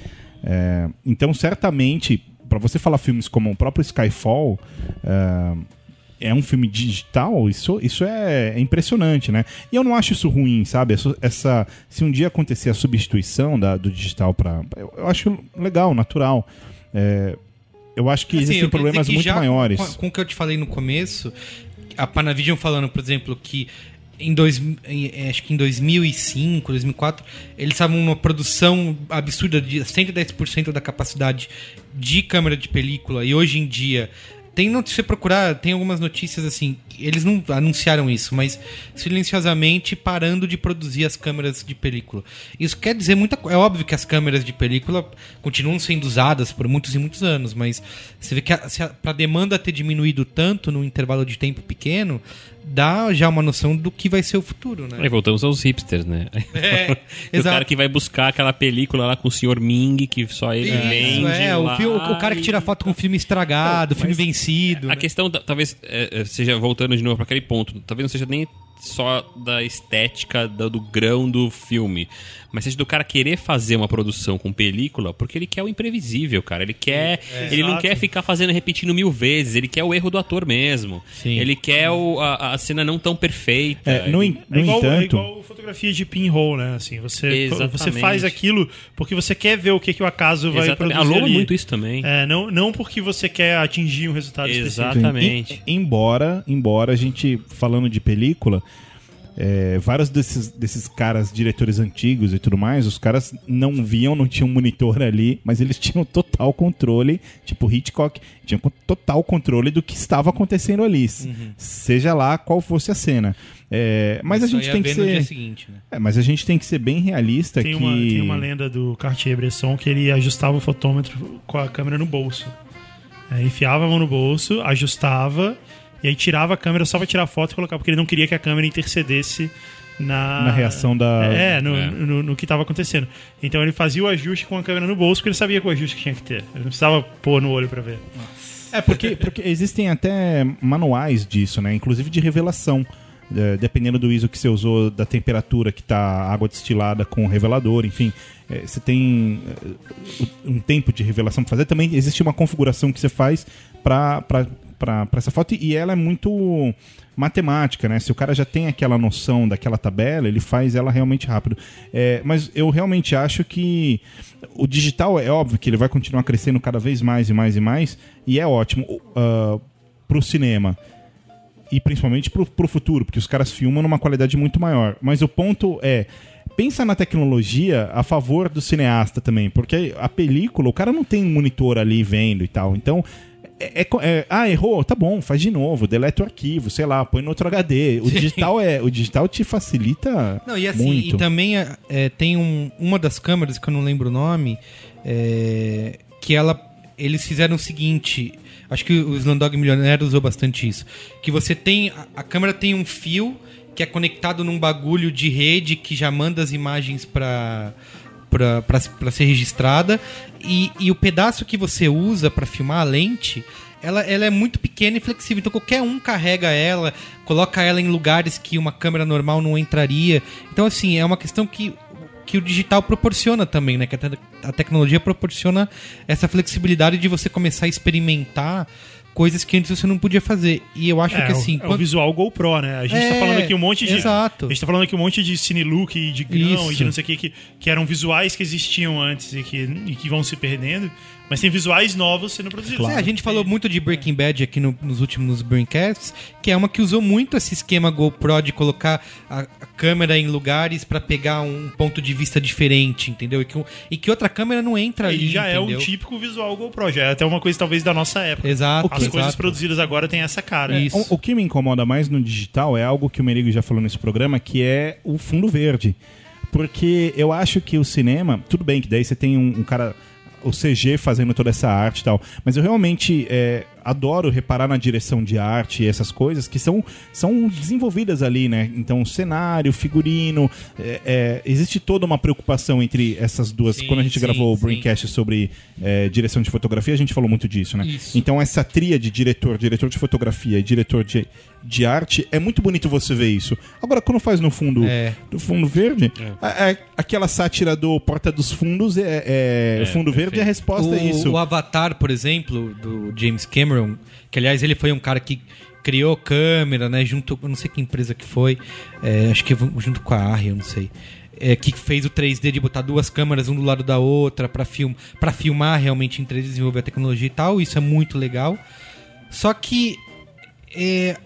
É, então, certamente, para você falar filmes como o próprio Skyfall, é, é um filme digital, isso, isso é, é impressionante, né? E eu não acho isso ruim, sabe? Essa, essa- se um dia acontecer a substituição da- do digital para, eu, eu acho legal, natural. É, eu acho que Assim, existem problemas que muito já maiores. Com, com o que eu te falei no começo, a Panavision falando, por exemplo, que em dois, em- eh, acho que em 2005, 2004, eles estavam numa produção absurda de 110% da capacidade de câmera de película e hoje em dia tem não se procurar, tem algumas notícias assim, eles não anunciaram isso, mas silenciosamente parando de produzir as câmeras de película. Isso quer dizer muita coisa. É óbvio que as câmeras de película continuam sendo usadas por muitos e muitos anos, mas você vê que a, se a, pra demanda ter diminuído tanto num intervalo de tempo pequeno, dá já uma noção do que vai ser o futuro, né? Aí voltamos aos hipsters, né? É, (laughs) o cara que vai buscar aquela película lá com o Sr. Ming, que só ele Isso, vende. é, o, o- o cara que tira foto com filme estragado, filme vencido. A né? questão, talvez, é, é, seja voltando de novo para aquele ponto, talvez não seja nem só da estética do, do grão do filme, mas seja do cara querer fazer uma produção com película porque ele quer o imprevisível, cara. Ele quer. ele não Exato. quer ficar fazendo repetindo mil vezes, ele quer o erro do ator mesmo. Sim. Ele quer o- a, a cena não tão perfeita. É, no, Ele- no É igual, é entanto, igual fotografia de pinhole, né? Assim, você, Exatamente. você faz aquilo porque você quer ver o que, que o acaso vai Exatamente. produzir A é ali. muito isso também. É, não, não porque você quer atingir um resultado específico. Exatamente. Em- embora, embora a gente, falando de película, é, vários desses, desses caras, diretores antigos e tudo mais, os caras não viam, não tinham monitor ali, mas eles (laughs) tinham total controle, tipo Hitchcock, tinham total controle do que estava acontecendo ali, s- seja lá qual fosse a cena. É, mas Isso a gente tem é que ser. seguinte, né? É, mas a gente tem que ser bem realista Tem que. uma, tem uma lenda do Cartier-Bresson que ele ajustava o fotômetro com a câmera no bolso. É, enfiava a mão no bolso, ajustava, e aí tirava a câmera só pra tirar foto e colocar, porque ele não queria que a câmera intercedesse na, Na reação da- É, no, É. no, no que estava acontecendo. Então ele fazia o ajuste com a câmera no bolso, porque ele sabia que o ajuste que tinha que ter. Ele não precisava pôr no olho pra ver. É, porque, porque existem até manuais disso, né? Inclusive de revelação. É, dependendo do ISO que você usou, da temperatura que tá a água destilada com o revelador, enfim. é, você tem é, um tempo de revelação pra fazer. Também existe uma configuração que você faz pra, pra essa foto e ela é muito matemática, né? Se o cara já tem aquela noção daquela tabela, ele faz ela realmente rápido. É, mas eu realmente acho que o digital é óbvio que ele vai continuar crescendo cada vez mais e mais e mais, e é ótimo uh, pro cinema. E principalmente pro, pro futuro, porque os caras filmam numa qualidade muito maior. Mas o ponto é. Pensa na tecnologia a favor do cineasta também, porque a película, o cara não tem um monitor ali vendo e tal. Então, é, é é- ah, errou, tá bom, faz de novo, deleta o arquivo, sei lá, põe no outro HD. O digital é, o digital te facilita Não, e assim, muito. e também é, é, tem um, uma das câmeras, que eu não lembro o nome, é, que ela. Eles fizeram o seguinte. Acho que o Slumdog Milionário usou bastante isso. Que você tem. A, a câmera tem um fio que é conectado num bagulho de rede que já manda as imagens para para ser registrada. E, e o pedaço que você usa para filmar a lente ela, ela é muito pequena e flexível. Então qualquer um carrega ela coloca ela em lugares que uma câmera normal não entraria. Então assim é uma questão que que o digital proporciona também, né? Que a, te- a tecnologia proporciona essa flexibilidade de você começar a experimentar coisas que antes você não podia fazer. E eu acho É, que assim, o, é o visual GoPro, né? A gente tá É, falando aqui um monte de. exato. A gente tá falando aqui um monte de cinelook e de grão Isso. e de não sei o que, que, que eram visuais que existiam antes e que, e que vão se perdendo. Mas tem visuais novos sendo produzidos. É, a gente falou muito de Breaking Bad aqui no- nos últimos Braincasts, que é uma que usou muito esse esquema GoPro de colocar a, a câmera em lugares pra pegar um ponto de vista diferente, entendeu? E que, e que outra câmera não entra ali. E já é um entendeu? típico visual GoPro, já é até uma coisa talvez da nossa época. Exato. As coisas exato. produzidas agora têm essa cara. Isso. O, o que me incomoda mais no digital é algo que o Merigo já falou nesse programa, que é o fundo verde. Porque eu acho que o cinema, tudo bem que daí você tem um, um cara, o CG fazendo toda essa arte e tal, mas eu realmente é, adoro reparar na direção de arte e essas coisas que são, são desenvolvidas ali, né? Então, cenário, figurino, é, é, existe toda uma preocupação entre essas duas. Sim, Quando a gente sim, gravou o. Braincast sobre é, direção de fotografia, a gente falou muito disso, né? Isso. Então essa tria de diretor, diretor de fotografia e diretor de, de arte, é muito bonito você ver isso. Agora, quando faz no fundo, É. no fundo verde, a- a- aquela sátira do Porta dos Fundos, é, é- É, fundo verde, perfeito. a resposta o, é isso. o Avatar, por exemplo, do James Cameron, que aliás ele foi um cara que criou câmera, né? Junto, não sei que empresa que foi, é, acho que junto com a Arri, eu não sei. É, que fez o 3D de botar duas câmeras um do lado da outra para film, pra filmar realmente em 3D, desenvolver a tecnologia e tal. Isso é muito legal. Só que é,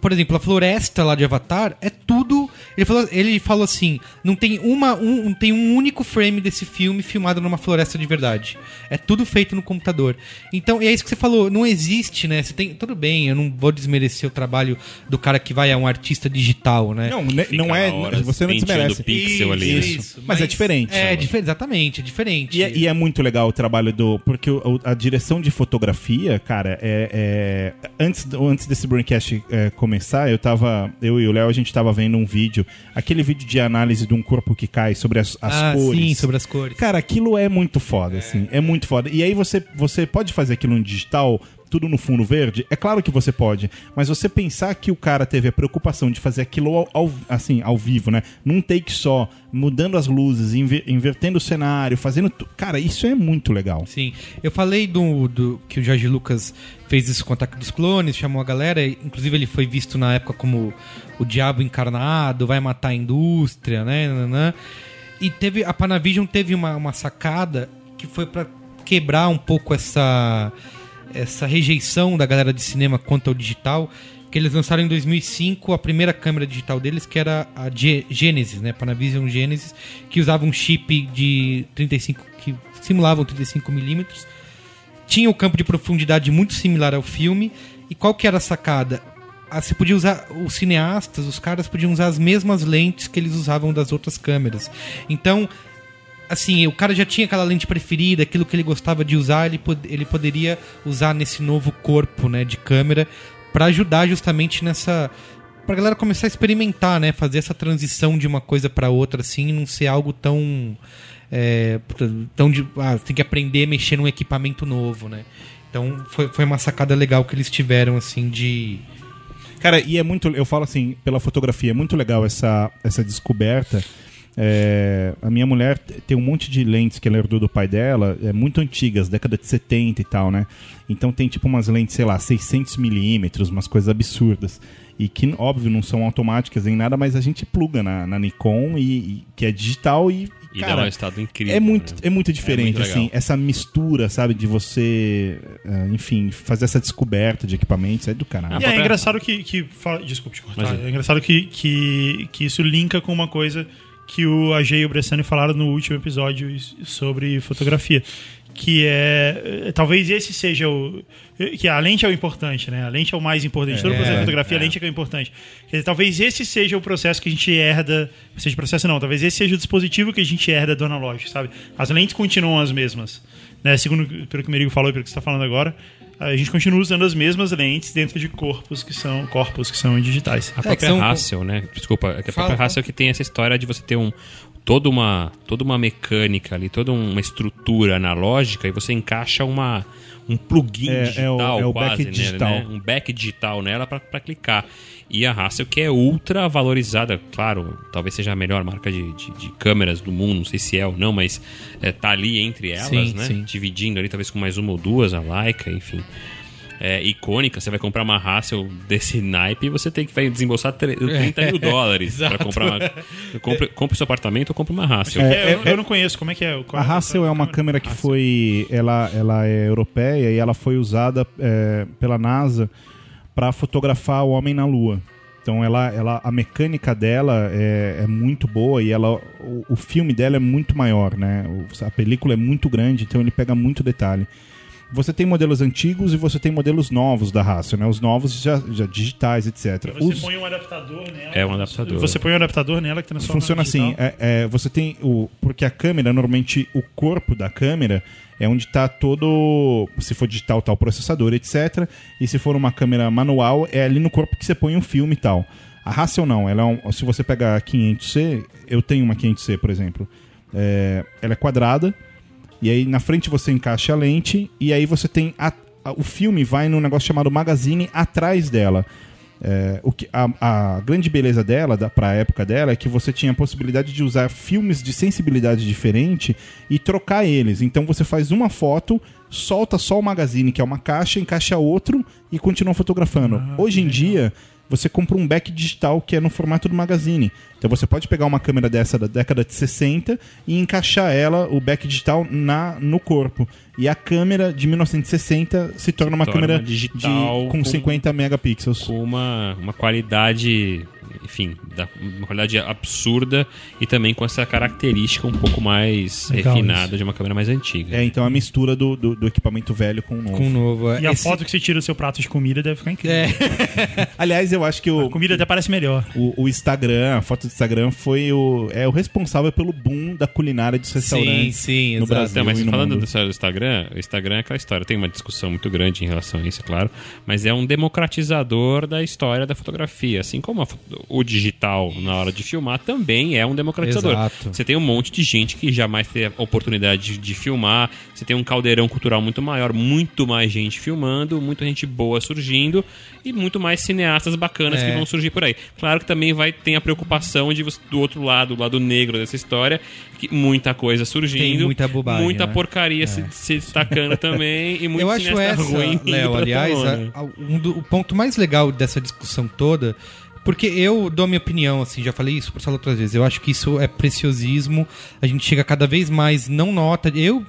por exemplo, a floresta lá de Avatar é tudo. Ele falou, ele falou assim: não tem uma, um, não tem um único frame desse filme filmado numa floresta de verdade. É tudo feito no computador. Então, e é isso que você falou, não existe, né? Você tem, tudo bem, eu não vou desmerecer o trabalho do cara que vai a um artista digital, né? Não, ne- Fica não é. Você não desmerece. pixel ali, né? Isso. Mas é diferente. É, dife- exatamente, é diferente. E é, e é muito legal o trabalho do. Porque a direção de fotografia, cara, é. é- antes, antes desse broadcast é, começar, eu tava. Eu e o Léo, a gente tava vendo um vídeo. Aquele vídeo de análise de um corpo que cai sobre as, as ah, cores. sim, sobre as cores. Cara, aquilo é muito foda, assim. É muito foda. E aí você, você pode fazer aquilo no digital, tudo no fundo verde? É claro que você pode. Mas você pensar que o cara teve a preocupação de fazer aquilo ao, ao- assim, ao vivo, né? Num take só, mudando as luzes, inver- invertendo o cenário, fazendo. Cara, isso é muito legal. Sim. Eu falei do, do que o Jorge Lucas fez isso com o Ataque dos Clones, chamou a galera, inclusive ele foi visto na época como o diabo encarnado, vai matar a indústria, né? E teve a Panavision teve uma, uma sacada que foi pra quebrar um pouco essa essa rejeição da galera de cinema quanto ao digital, que eles lançaram em 2005 a primeira câmera digital deles, que era a Ge- Genesis, né? Panavision Genesis, que usava um chip de 35 que simulavam 35 milímetros. Tinha um campo de profundidade muito similar ao filme. E qual que era a sacada? Ah, você podia usar os cineastas, os caras podiam usar as mesmas lentes que eles usavam das outras câmeras. Então, assim, o cara já tinha aquela lente preferida, aquilo que ele gostava de usar, ele, pod- ele poderia usar nesse novo corpo, né, de câmera para ajudar justamente nessa pra galera começar a experimentar, né, fazer essa transição de uma coisa para outra assim, não ser algo tão é, tão de, ah, tem que aprender a mexer num equipamento novo, né? Então foi, foi uma sacada legal que eles tiveram assim de Cara, e é muito. Eu falo assim, pela fotografia, é muito legal essa, essa descoberta. É, a minha mulher tem um monte de lentes que ela herdou do pai dela, é muito antigas, década de 70 e tal, né? Então tem tipo umas lentes, sei lá, 600 milímetros, umas coisas absurdas. E que, óbvio, não são automáticas nem nada, mas a gente pluga na, na Nikon, e, e- que é digital e. E cara, dá um estado incrível. é muito, né? é muito diferente, muito legal. assim, essa mistura, sabe, de você, eh, enfim, fazer essa descoberta de equipamentos é do caralho. E própria- é engraçado que. que fala- desculpe te cortar. Imagina. É engraçado que, que, que isso linka com uma coisa que o AG e o Bressani falaram no último episódio sobre fotografia. Que é. eh, Talvez esse seja o. eh, Que a lente é o importante, né? A lente é o mais importante. Todo o processo de fotografia, a lente é que é o importante. Quer dizer, talvez esse seja o processo que a gente herda. Seja processo não, talvez esse seja o dispositivo que a gente herda do analógico, sabe? As lentes continuam as mesmas. Né? Segundo pelo que o Merigo falou e pelo que você está falando agora, a gente continua usando as mesmas lentes dentro de corpos que são corpos que são digitais. A que própria são- Hassel, né? Desculpa, é a própria. Hassel que tem essa história de você ter um toda uma toda uma mecânica ali, toda uma estrutura analógica e você encaixa uma um plugin É, é o- digital é o quase back nele, digital. né? Um back digital nela pra clicar. E a Hassel que é ultra valorizada, claro, talvez seja a melhor marca de, de, de câmeras do mundo, não sei se é ou não, mas é, tá ali entre elas, Sim, né? sim. Dividindo ali talvez com mais uma ou duas, a Leica, enfim é, icônica, você vai comprar uma Hassel desse naipe e você tem que vai desembolsar tre- 30 mil (laughs) dólares para comprar uma. Compre, compre seu apartamento ou compre uma Hassel. É, eu, é- eu não conheço, como é que é? Qual A Hassel é uma câmera que foi. Ela, ela é europeia e ela foi usada é, pela NASA para fotografar o homem na Lua. Então ela, ela, a mecânica dela é, é muito boa e ela, o, o filme dela é muito maior, né? O- a película é muito grande, então ele pega muito detalhe. Você tem modelos antigos e você tem modelos novos da raça, né? Os novos já, já digitais, etc. Você Os- põe um adaptador nela. É um adaptador. Você põe um adaptador nela que transforma Funciona assim, é, é, você tem o. Porque a câmera, normalmente, o corpo da câmera é onde está todo. Se for digital, tá o processador, etc. E se for uma câmera manual, é ali no corpo que você põe um filme e tal. A Hassel não, ela é um, se você pegar a 500C, eu tenho uma 500C, por exemplo. É, ela é quadrada, e aí na frente você encaixa a lente, e aí você tem. a- a- o filme vai num negócio chamado magazine atrás dela. É, o que, a, a grande beleza dela, da, pra época dela, é que você tinha a possibilidade de usar filmes de sensibilidade diferente e trocar eles. Então você faz uma foto, solta só o magazine, que é uma caixa, encaixa outro e continua fotografando. Hoje em dia, você compra um back digital que é no formato do magazine. Então você pode pegar uma câmera dessa da década de 60 e encaixar ela, o back digital, na, no corpo. E a câmera de 1960 se torna uma torna câmera digital de, com com- 50 megapixels. com uma, uma qualidade, enfim, da- uma qualidade absurda e também com essa característica um pouco mais Legal refinada isso. de uma câmera mais antiga. É, então a mistura do, do, do equipamento velho com o novo. Com o novo. E a Esse- foto que você tira do seu prato de comida deve ficar incrível. É, (laughs) Aliás, eu acho que o, A comida até parece melhor. o, o Instagram, a foto do Instagram foi o, é o responsável pelo boom da culinária dos sim, restaurantes. sim, no exato. Brasil. Então, mas e no falando mundo. do do Instagram, o Instagram é aquela história. Tem uma discussão muito grande em relação a isso, é claro. Mas é um democratizador da história da fotografia. Assim como a o digital, na hora de filmar, também é um democratizador. Exato. Você tem um monte de gente que jamais teve a oportunidade de, de filmar. Você tem um caldeirão cultural muito maior, muito mais gente filmando, muita gente boa surgindo e muito mais cineastas bacanas É. que vão surgir por aí. Claro que também vai ter a preocupação de do outro lado, o lado negro dessa história, que muita coisa surgindo, Tem muita bobagem, muita né? porcaria se, se destacando também e (laughs) muito eu acho essa, ruim. Léo, aliás, a- a- um do- o ponto mais legal dessa discussão toda, porque eu dou a minha opinião, assim, já falei isso por sala outras vezes, eu acho que isso é preciosismo, a gente chega cada vez mais, não nota, eu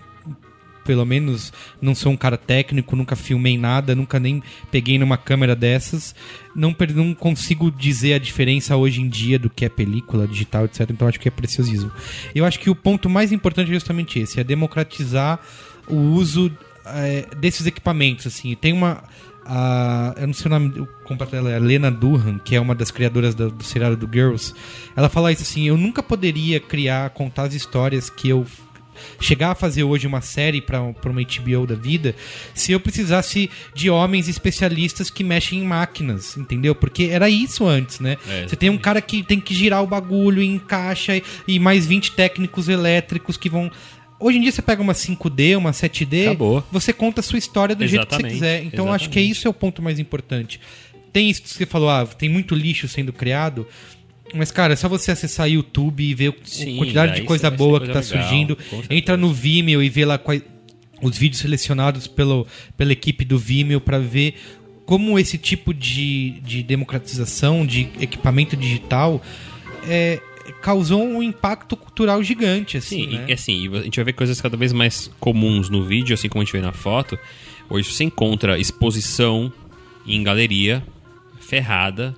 pelo menos não sou um cara técnico, nunca filmei nada, nunca nem peguei numa câmera dessas, não, não consigo dizer a diferença hoje em dia do que é película, digital, etc. Então acho que é preciosismo. Eu acho que o ponto mais importante é justamente esse, é democratizar o uso eh, desses equipamentos. Assim, tem uma a, eu não sei o nome completo dela, é a Lena Durham, que é uma das criadoras do, do seriado do Girls. Ela fala isso assim: eu nunca poderia criar, contar as histórias que eu chegar a fazer hoje uma série para uma HBO da vida se eu precisasse de homens especialistas que mexem em máquinas, entendeu? Porque era isso antes, né? É, Você tem um cara que tem que girar o bagulho encaixa e- mais 20 técnicos elétricos que vão Hoje em dia você pega uma 5D, uma 7D, Acabou. você conta a sua história do jeito que você Exatamente, quiser. Então eu acho que exatamente. isso é o ponto mais importante. Tem isso que você falou, ah, tem muito lixo sendo criado. Mas, cara, é só você acessar YouTube e ver a quantidade de coisa boa coisa que tá legal, surgindo. Entra no Vimeo e vê lá quais, os vídeos selecionados pelo, pela equipe do Vimeo para ver como esse tipo de, de democratização de equipamento digital é, causou um impacto cultural gigante. Assim, Sim, né? e assim, e a gente vai ver coisas cada vez mais comuns no vídeo, assim como a gente vê na foto. Hoje você encontra exposição em galeria ferrada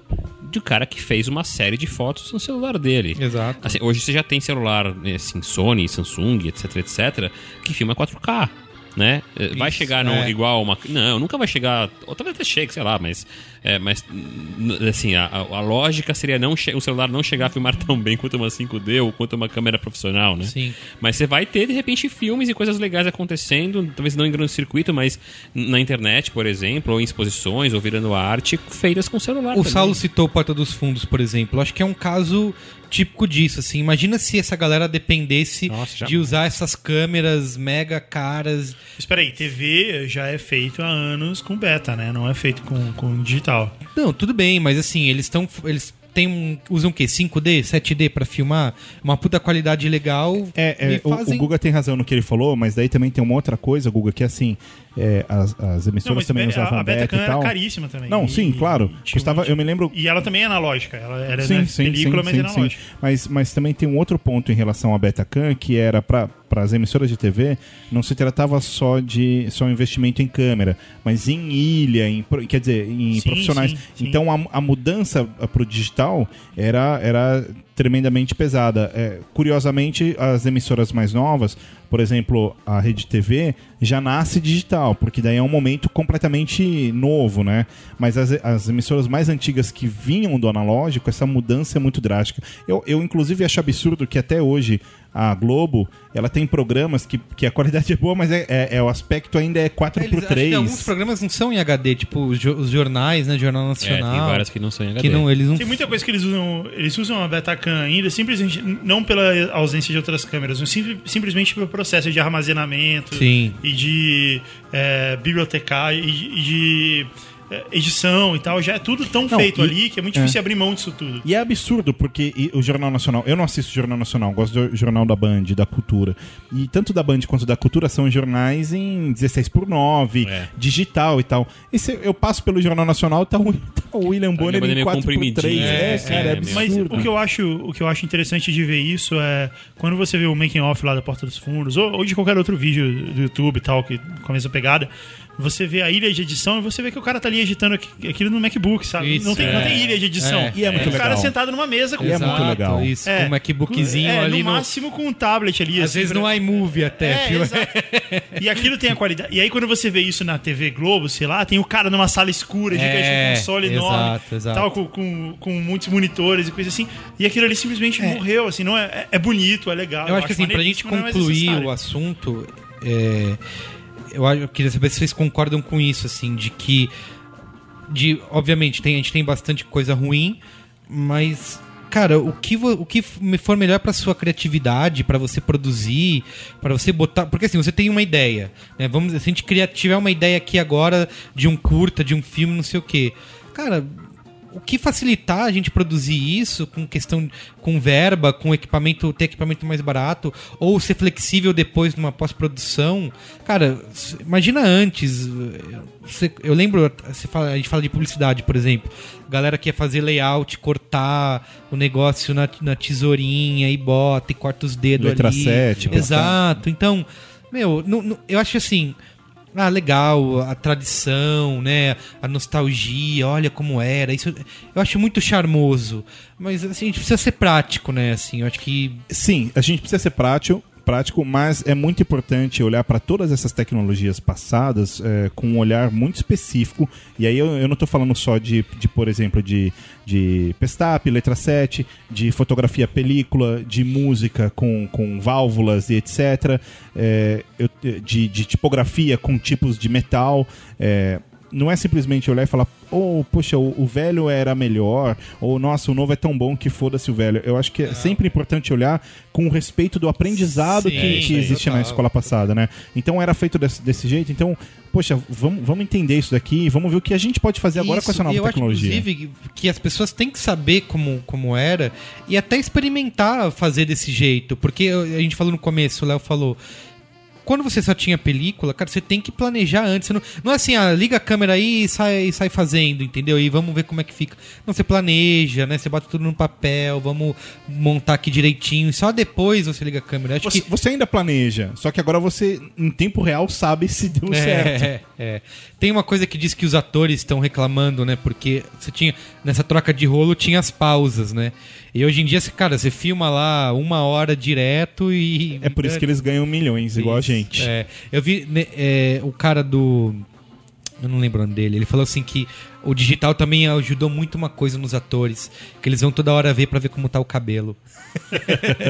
de um cara que fez uma série de fotos no celular dele. Exato. Assim, hoje você já tem celular, né, assim, Sony, Samsung, etc, etc, que filma 4K. Né? Eh, Vai Isso, chegar no, é. igual uma. Não, nunca vai chegar. Ou talvez até chegue, sei lá, mas. É, mas assim, a, a- lógica seria não o celular não chegar a filmar (laughs) tão bem quanto uma 5D ou quanto uma câmera profissional, né? Sim. Mas você vai ter, de repente, filmes e coisas legais acontecendo, talvez não em grande circuito, mas na internet, por exemplo, ou em exposições, ou virando arte, feitas com celular. O também. Saulo citou Porta dos Fundos, por exemplo. Acho que é um caso típico disso, assim. Imagina se essa galera dependesse Nossa, de usar essas câmeras mega caras. Espera aí, TV já é feito há anos com beta, né? Não é feito com, com digital. Não, tudo bem, mas assim, eles estão eles têm um, usam o quê? 5D, 7D pra filmar? Uma puta qualidade legal. É, é, e o- fazem... o, Guga tem razão no que ele falou, mas daí também tem uma outra coisa, Guga, que é assim: é, as, as emissoras Não, também be- usavam a, a beta Betacam e era tal. caríssima também. Não, E- sim, claro. tinha Custava, eu me lembro E ela também é analógica. Ela era sim, né, sim, película, sim, mas sim, analógica. sim. Mas, mas também tem um outro ponto em relação à Betacam, que era para as emissoras de TV, não se tratava só de só investimento em câmera, mas em ilha, em, quer dizer, em profissionais. Então a, a mudança para o digital era, era tremendamente pesada. É, curiosamente, as emissoras mais novas, por exemplo, a Rede TV, já nasce digital, porque daí é um momento completamente novo, né? Mas as, as emissoras mais antigas que vinham do analógico, essa mudança é muito drástica. Eu, eu inclusive, acho absurdo que até hoje a Globo, ela tem programas que, que a qualidade é boa, mas é, é- é- o aspecto ainda é 4 Eles, por acho que 3 alguns programas não são em HD, tipo os, jo- os jornais, né? Jornal É, Nacional. tem várias que não são em HD. que não, eles não Tem muita coisa que eles usam. Eles usam a Betacam ainda, simplesmente não pela ausência de outras câmeras, mas sim- simplesmente pelo processo de armazenamento Sim. e de é, bibliotecário e de, e de, é, edição e tal. Já é tudo tão Não, feito e- ali que é muito difícil abrir mão disso tudo. E é absurdo, porque e- o Jornal Nacional. Eu não assisto o Jornal Nacional, gosto do Jornal da Band, da Cultura. E tanto da Band quanto da Cultura são jornais em 16 por 9 É. digital e tal. E se eu passo pelo Jornal Nacional, tá o, tá o William Bonner Bonner em meio 4 por 3 comprimidinho, É, é, cara, é, é, absurdo. Mas o que, eu acho, o que eu acho interessante de ver isso é quando você vê o making off lá da Porta dos Fundos, ou, ou de qualquer outro vídeo do YouTube e tal, que com a mesma pegada, você vê a ilha de edição e você vê que o cara tá ali editando aqui- aquilo no MacBook, sabe? Isso, não, tem, não é. tem ilha de edição. É. E é muito o cara legal. sentado numa mesa com E é muito Exato, legal. Isso, É, com um MacBookzinho é, ali no no. máximo com um tablet ali. Às assim, vezes pra- no iMovie até, É, exato. (laughs) E aquilo tem a qualidade. E aí, quando você vê isso na TV Globo, sei lá, tem o cara numa sala escura, gigante, É, com um console exato, enorme, exato. tal, com, com, com muitos monitores e coisa assim. E aquilo ali simplesmente morreu, assim, não é, é, é bonito, é legal. Eu acho que assim, pra gente não é concluir o assunto, é, eu, eu queria saber se vocês concordam com isso, assim, de que. De, obviamente, tem, a gente tem bastante coisa ruim, mas. Cara, o que, o que for melhor pra sua criatividade, pra você produzir, pra você botar. Porque assim, você tem uma ideia. Né? Vamos, se a gente criar, tiver uma ideia aqui agora de um curta, de um filme, não sei o quê. Cara, o que facilitar a gente produzir isso com questão com verba, com equipamento, ter equipamento mais barato, ou ser flexível depois numa pós-produção. Cara, imagina antes. você- eu lembro, fala- a gente fala de publicidade, por exemplo. Galera que ia fazer layout, cortar o negócio na, na tesourinha e bota e corta os dedos Letra ali. 7, botar. Exato. Então, meu, não- não- eu acho assim. Ah, legal, a tradição, né? A nostalgia, olha como era. Isso eu acho muito charmoso. Mas assim, a gente precisa ser prático, né? Assim, eu acho que. Sim, a gente precisa ser prático, prático, mas é muito importante olhar para todas essas tecnologias passadas é, com um olhar muito específico. E aí eu, eu não estou falando só de, de, por exemplo, de, de Pestap, letra 7, de fotografia película, de música com, com válvulas e etc. é, eu- de, de tipografia com tipos de metal. é, não é simplesmente olhar e falar, oh, poxa, o, o velho era melhor, ou nossa, o novo é tão bom que foda-se o velho. Eu acho que é sempre importante olhar com o respeito do aprendizado Sim, que, isso que na escola passada, né? Então era feito desse, desse jeito, então, poxa, vamos, vamos entender isso daqui, vamos ver o que a gente pode fazer agora com essa Isso, nova eu tecnologia. Acho, inclusive, que as pessoas têm que saber como, como era e até experimentar fazer desse jeito. Porque a gente falou no começo, o Léo falou. Quando você só tinha película, cara, você tem que planejar antes. Não, não é assim, ah, liga a câmera aí e sai, sai fazendo, entendeu? E vamos ver como é que fica. Não, você planeja, né? Você bota tudo no papel, vamos montar aqui direitinho. E só depois você liga a câmera. Acho Você, que você ainda planeja, só que agora você, em tempo real, sabe se deu certo. É, é. Tem uma coisa que diz que os atores estão reclamando, né? Porque você tinha. Nessa troca de rolo tinha as pausas, né? E hoje em dia, cara, você filma lá uma hora direto e. É por isso que eles ganham milhões, igual a Isso, gente. é. eu vi né, é, o cara do. Eu não lembro o nome dele. Ele falou assim que o digital também ajudou muito uma coisa nos atores. Que eles vão toda hora ver pra ver como tá o cabelo.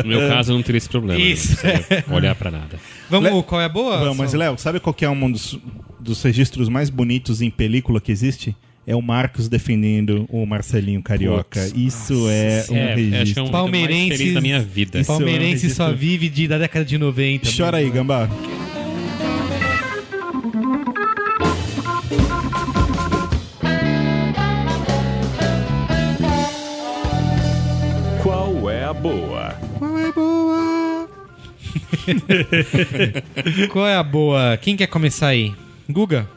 No meu caso, eu não teria esse problema. Isso. Não precisaria olhar pra nada. Vamos, Le- qual é a boa? Vamos, mas Léo, sabe qual que é um dos, dos registros mais bonitos em película que existe? É o Marcos defendendo o Marcelinho Carioca. Putz, Isso é um É, acho que é registro. um Palmeirense- feliz da minha vida. Isso é um Palmeirense registro. só vive de, da década de 90. Chora aí, Gambá. Qual é a boa? Qual é a boa? (laughs) Qual é a boa? Quem quer começar aí? Guga.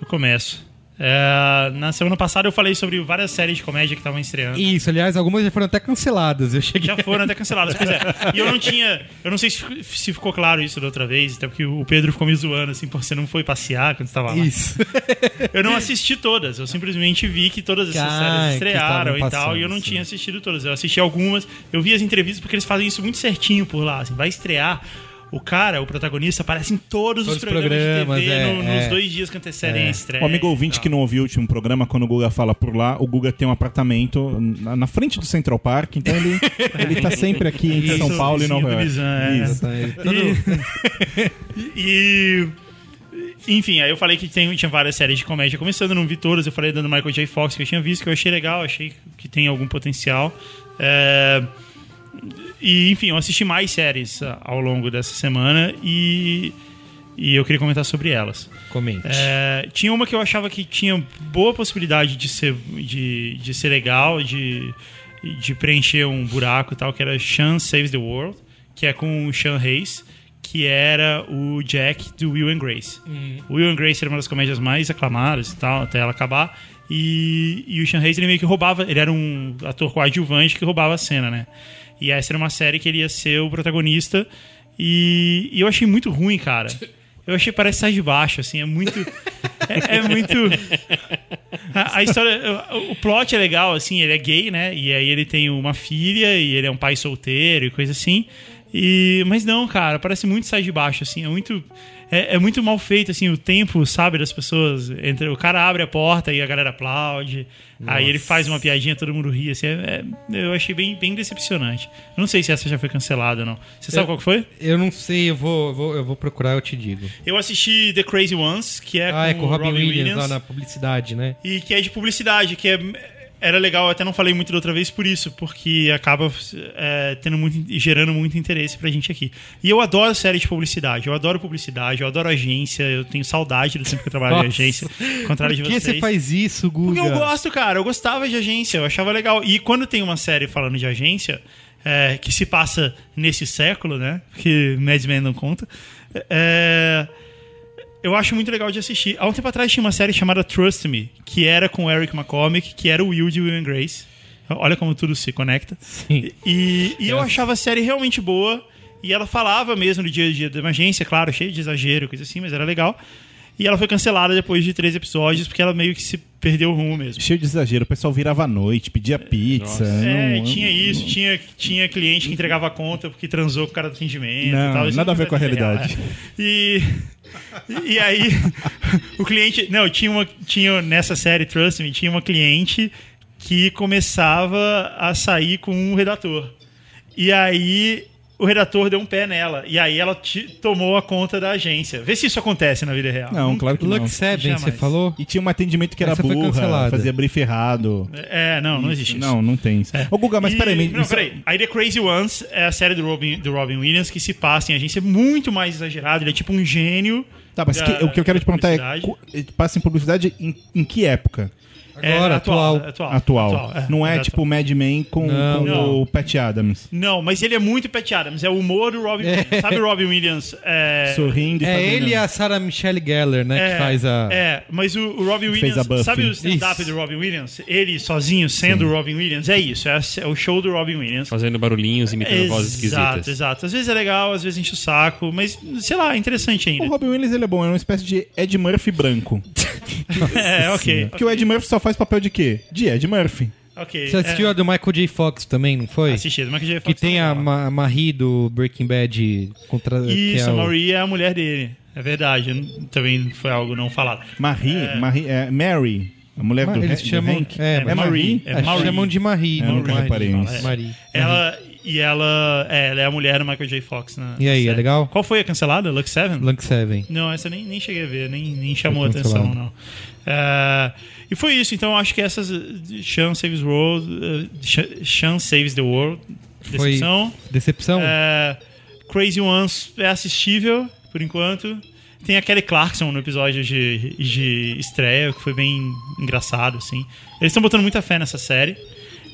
Eu começo. É, na semana passada eu falei sobre várias séries de comédia que estavam estreando. Isso, aliás, algumas já foram até canceladas. Eu cheguei. Já foram até canceladas, pois é. E eu não tinha. Eu não sei se, se ficou claro isso da outra vez, até porque o Pedro ficou me zoando, assim, por você não foi passear quando você tava lá. Isso. (laughs) Eu não assisti todas, eu simplesmente vi que todas essas séries estrearam e tal, e eu não tinha assistido todas. Eu assisti algumas, eu vi as entrevistas porque eles fazem isso muito certinho por lá, assim, vai estrear. O cara, o protagonista, aparece em todos, os Todos os programas, programas, de TV é, no- é. nos dois dias que antecedem É. a estreia. O amigo e ouvinte que não ouviu o último programa, quando o Guga fala por lá, o Guga tem um apartamento na, na frente do Central Park, então ele, (laughs) ele tá sempre aqui entre São Paulo e Nova York. É. Isso. (laughs) E, enfim, aí eu falei que tem, tinha várias séries de comédia começando, não vi todas. Eu falei da do Michael J. Fox que eu tinha visto, que eu achei legal, achei que tem algum potencial. É, e, enfim, eu assisti mais séries ah, ao longo dessa semana e, e eu queria comentar sobre elas. Comente. É, tinha uma que eu achava que tinha boa possibilidade de ser, de, de ser legal, de, de preencher um buraco e tal, que era Sean Saves the World, que é com o Sean Hayes, que era o Jack do Will and Grace. O Will and Grace era uma das comédias mais aclamadas e tal, até ela acabar. E, e o Sean Hayes, ele meio que roubava, ele era um ator coadjuvante que roubava a cena, né? E essa era uma série que ele ia ser o protagonista. E, e eu achei muito ruim, cara. Eu achei parece sai de baixo, assim, é muito. É, é muito. A, a história. O, plot é legal, assim, ele é gay, né? E aí ele tem uma filha e ele é um pai solteiro e coisa assim. E, mas não, cara, parece muito sai de baixo, assim, é muito. É, é muito mal feito, assim, o tempo, sabe, das pessoas. Entre, o cara abre a porta e a galera aplaude. Aí ele faz uma piadinha, todo mundo ri, assim. é- é- eu achei bem, bem decepcionante. Eu não sei se essa já foi cancelada ou não. Você sabe Eu- qual que foi? Eu não sei, eu vou, eu vou, eu vou procurar, eu te digo. Eu assisti The Crazy Ones, que é, ah, é com, com o Robin, Williams, Williams, lá na publicidade, né? e que é de publicidade, que é, era legal, eu até não falei muito da outra vez por isso, porque acaba é, tendo muito, gerando muito interesse pra gente aqui. E eu adoro série de publicidade, eu adoro publicidade, eu adoro agência, eu tenho saudade do tempo que eu trabalho em agência, ao contrário Por de que vocês. você faz isso, Guga? Porque eu gosto, cara. Eu gostava de agência, eu achava legal. E quando tem uma série falando de agência, é, que se passa nesse século, né? Que Mad Men não conta. É, eu acho muito legal de assistir. Há um tempo atrás tinha uma série chamada Trust Me, que era com o Eric McCormick, que era o Will de Will and Grace. Olha como tudo se conecta. Sim. E, e eu achava a série realmente boa. E ela falava mesmo do dia a dia da agência, claro, cheio de exagero, coisa assim, mas era legal. E ela foi cancelada depois de três episódios, porque ela meio que se perdeu o rumo mesmo. Cheio de exagero, o pessoal virava à noite, pedia pizza. É, não- tinha isso, tinha, tinha cliente que entregava a conta porque transou com o cara do atendimento Não, e tal. Isso nada a não ver com a é real, realidade. é. E, e aí, (laughs) o cliente. Não, tinha uma. Tinha, nessa série Trust Me, tinha uma cliente que começava a sair com um redator. E aí. O redator deu um pé nela. E aí ela tomou a conta da agência. Vê se isso acontece na vida real. Não, claro que não. Lux Seven, você falou? E tinha um atendimento que era Essa burra, fazia brief errado. É, não, não existe isso. Não, não tem isso. Ô, Guga, mas E- peraí. Não, isso- peraí. Aí The Crazy Ones é a série do Robin, do Robin Williams que se passa em agência muito mais exagerado. Ele é tipo um gênio. Tá, mas da- que- o que eu quero te perguntar é: cu- passa em publicidade em, em que época? Agora, É, atual. atual. Atual. não é, atual. tipo Mad Men com, Não. com Não. o Pat Adams. Não, mas ele é muito Pat Adams. É o humor do Robin Williams. Sabe o Robin Williams? É... Sorrindo e É ele e a Sarah Michelle Gellar, né, que faz a... É, mas o, o Robin Fez a Williams. Buffy. Sabe o stand-up do Robin Williams? Ele sozinho sendo o Robin Williams? É isso. É, é o show do Robin Williams. Fazendo barulhinhos, imitando vozes Exato, esquisitas. exato. Às vezes é legal, às vezes enche o saco, mas sei lá, é interessante ainda. O Robin Williams ele é bom, é uma espécie de Ed Murphy branco. (laughs) (laughs) É, ok. Porque o Ed Murphy só faz papel de quê? De Ed Murphy. ok. Você assistiu é, a do Michael J. Fox também, não foi? Assisti, mas que já Que tem a, Ma- Marie do Breaking Bad contra... que Isso, é a o- Marie é a mulher dele. É verdade. Também foi algo não falado. Marie, Marie é, Mary, a mulher Ma- do, Eles Hank- do chamam... Hank. É, É Marie. É Marie. chamam de Marie. É, não nunca reparei é. Marie. Ela. E ela é, ela é a mulher do Michael J. Fox. Na, E na aí, é legal? Qual foi a cancelada? Lux 7? Lunk Seven. Não, essa eu nem, nem cheguei a ver, nem, nem chamou Foi atenção, não. É, e foi isso, então eu acho que essas. Sean Saves the World. uh, Sean- Saves the World. Foi Decepção. decepção? É, Crazy Ones é assistível, por enquanto. Tem a Kelly Clarkson no episódio de, de estreia, que foi bem engraçado, assim. Eles estão botando muita fé nessa série.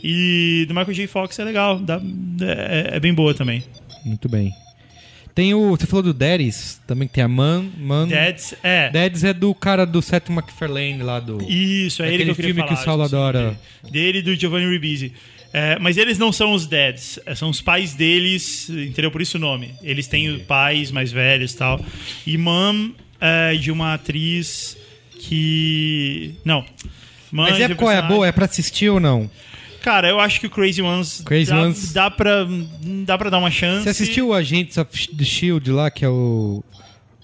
E do Michael J. Fox é legal, dá- é, é bem boa também. Muito bem. Tem o. Você falou do Daddies, também tem a Man. Man Deads, é. Daddies é do cara do Seth MacFarlane lá do. Isso, é ele que eu queria filme que falar. o Saulo esqueci o nome adora. Dele, e do Giovanni Ribisi. É, mas eles não são os dads, é, são os pais deles, entendeu? Por isso o nome. Eles têm pais mais velhos e tal. E Mom é de uma atriz que. Não. Mom Mas é qual é boa? É pra assistir ou não? Cara, eu acho que o Crazy Ones. Crazy dá, Ones- Dá, pra, dá pra dar uma chance. Você assistiu o Agents of the Shield lá, que é o.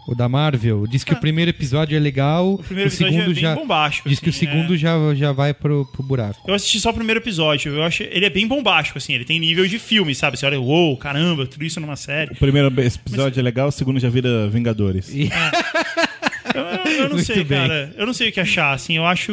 O da Marvel? Diz que o primeiro episódio é legal. Ah. O primeiro episódio segundo é bem já. bombástico. Diz que o assim, é. segundo já, já vai pro, pro buraco. Eu assisti só o primeiro episódio. Eu acho ele é bem bombástico, assim. Ele tem nível de filme, sabe? Você olha, uou, caramba, tudo isso numa série. O primeiro episódio é legal, o segundo já vira Vingadores. E- Eu, eu- eu não (laughs) Muito sei, bem. cara. Eu não sei o que achar, assim. Eu acho.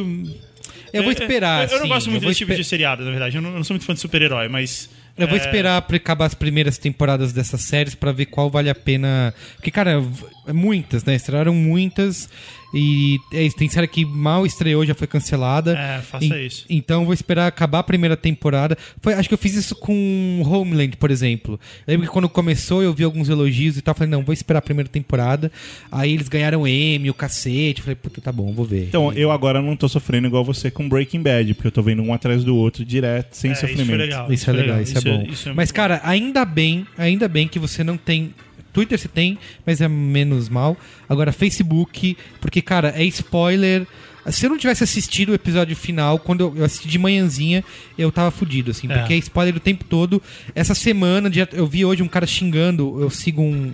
Eu vou esperar. Eu, eu não assim, gosto muito desse tipo de seriado, na verdade. Eu não, eu não sou muito fã de super-herói, mas. Eu vou é, esperar acabar as primeiras temporadas dessas séries pra ver qual vale a pena. Porque, cara, é muitas, né? Estrearam muitas. E é isso, tem série que mal estreou, já foi cancelada. É, faça En- isso. Então vou esperar acabar a primeira temporada. Foi, acho que eu fiz isso com Homeland, por exemplo. Eu lembro que quando começou eu vi alguns elogios e tal. Falei, não, vou esperar a primeira temporada. Aí eles ganharam M, o cacete. Falei, puta, tá bom, vou ver. Então, eu agora não tô sofrendo igual você com Breaking Bad, porque eu tô vendo um atrás do outro direto, sem É, isso sofrimento. foi legal. Isso é foi legal, isso, é bom. isso é mas, muito cara, ainda bem, ainda bem que você não tem. Twitter você tem, mas é menos mal. Agora, Facebook, porque, cara, é spoiler. Se eu não tivesse assistido o episódio final, quando eu, eu assisti de manhãzinha, eu tava fudido, assim, É. porque é spoiler o tempo todo. Essa semana, eu vi hoje um cara xingando, eu sigo um,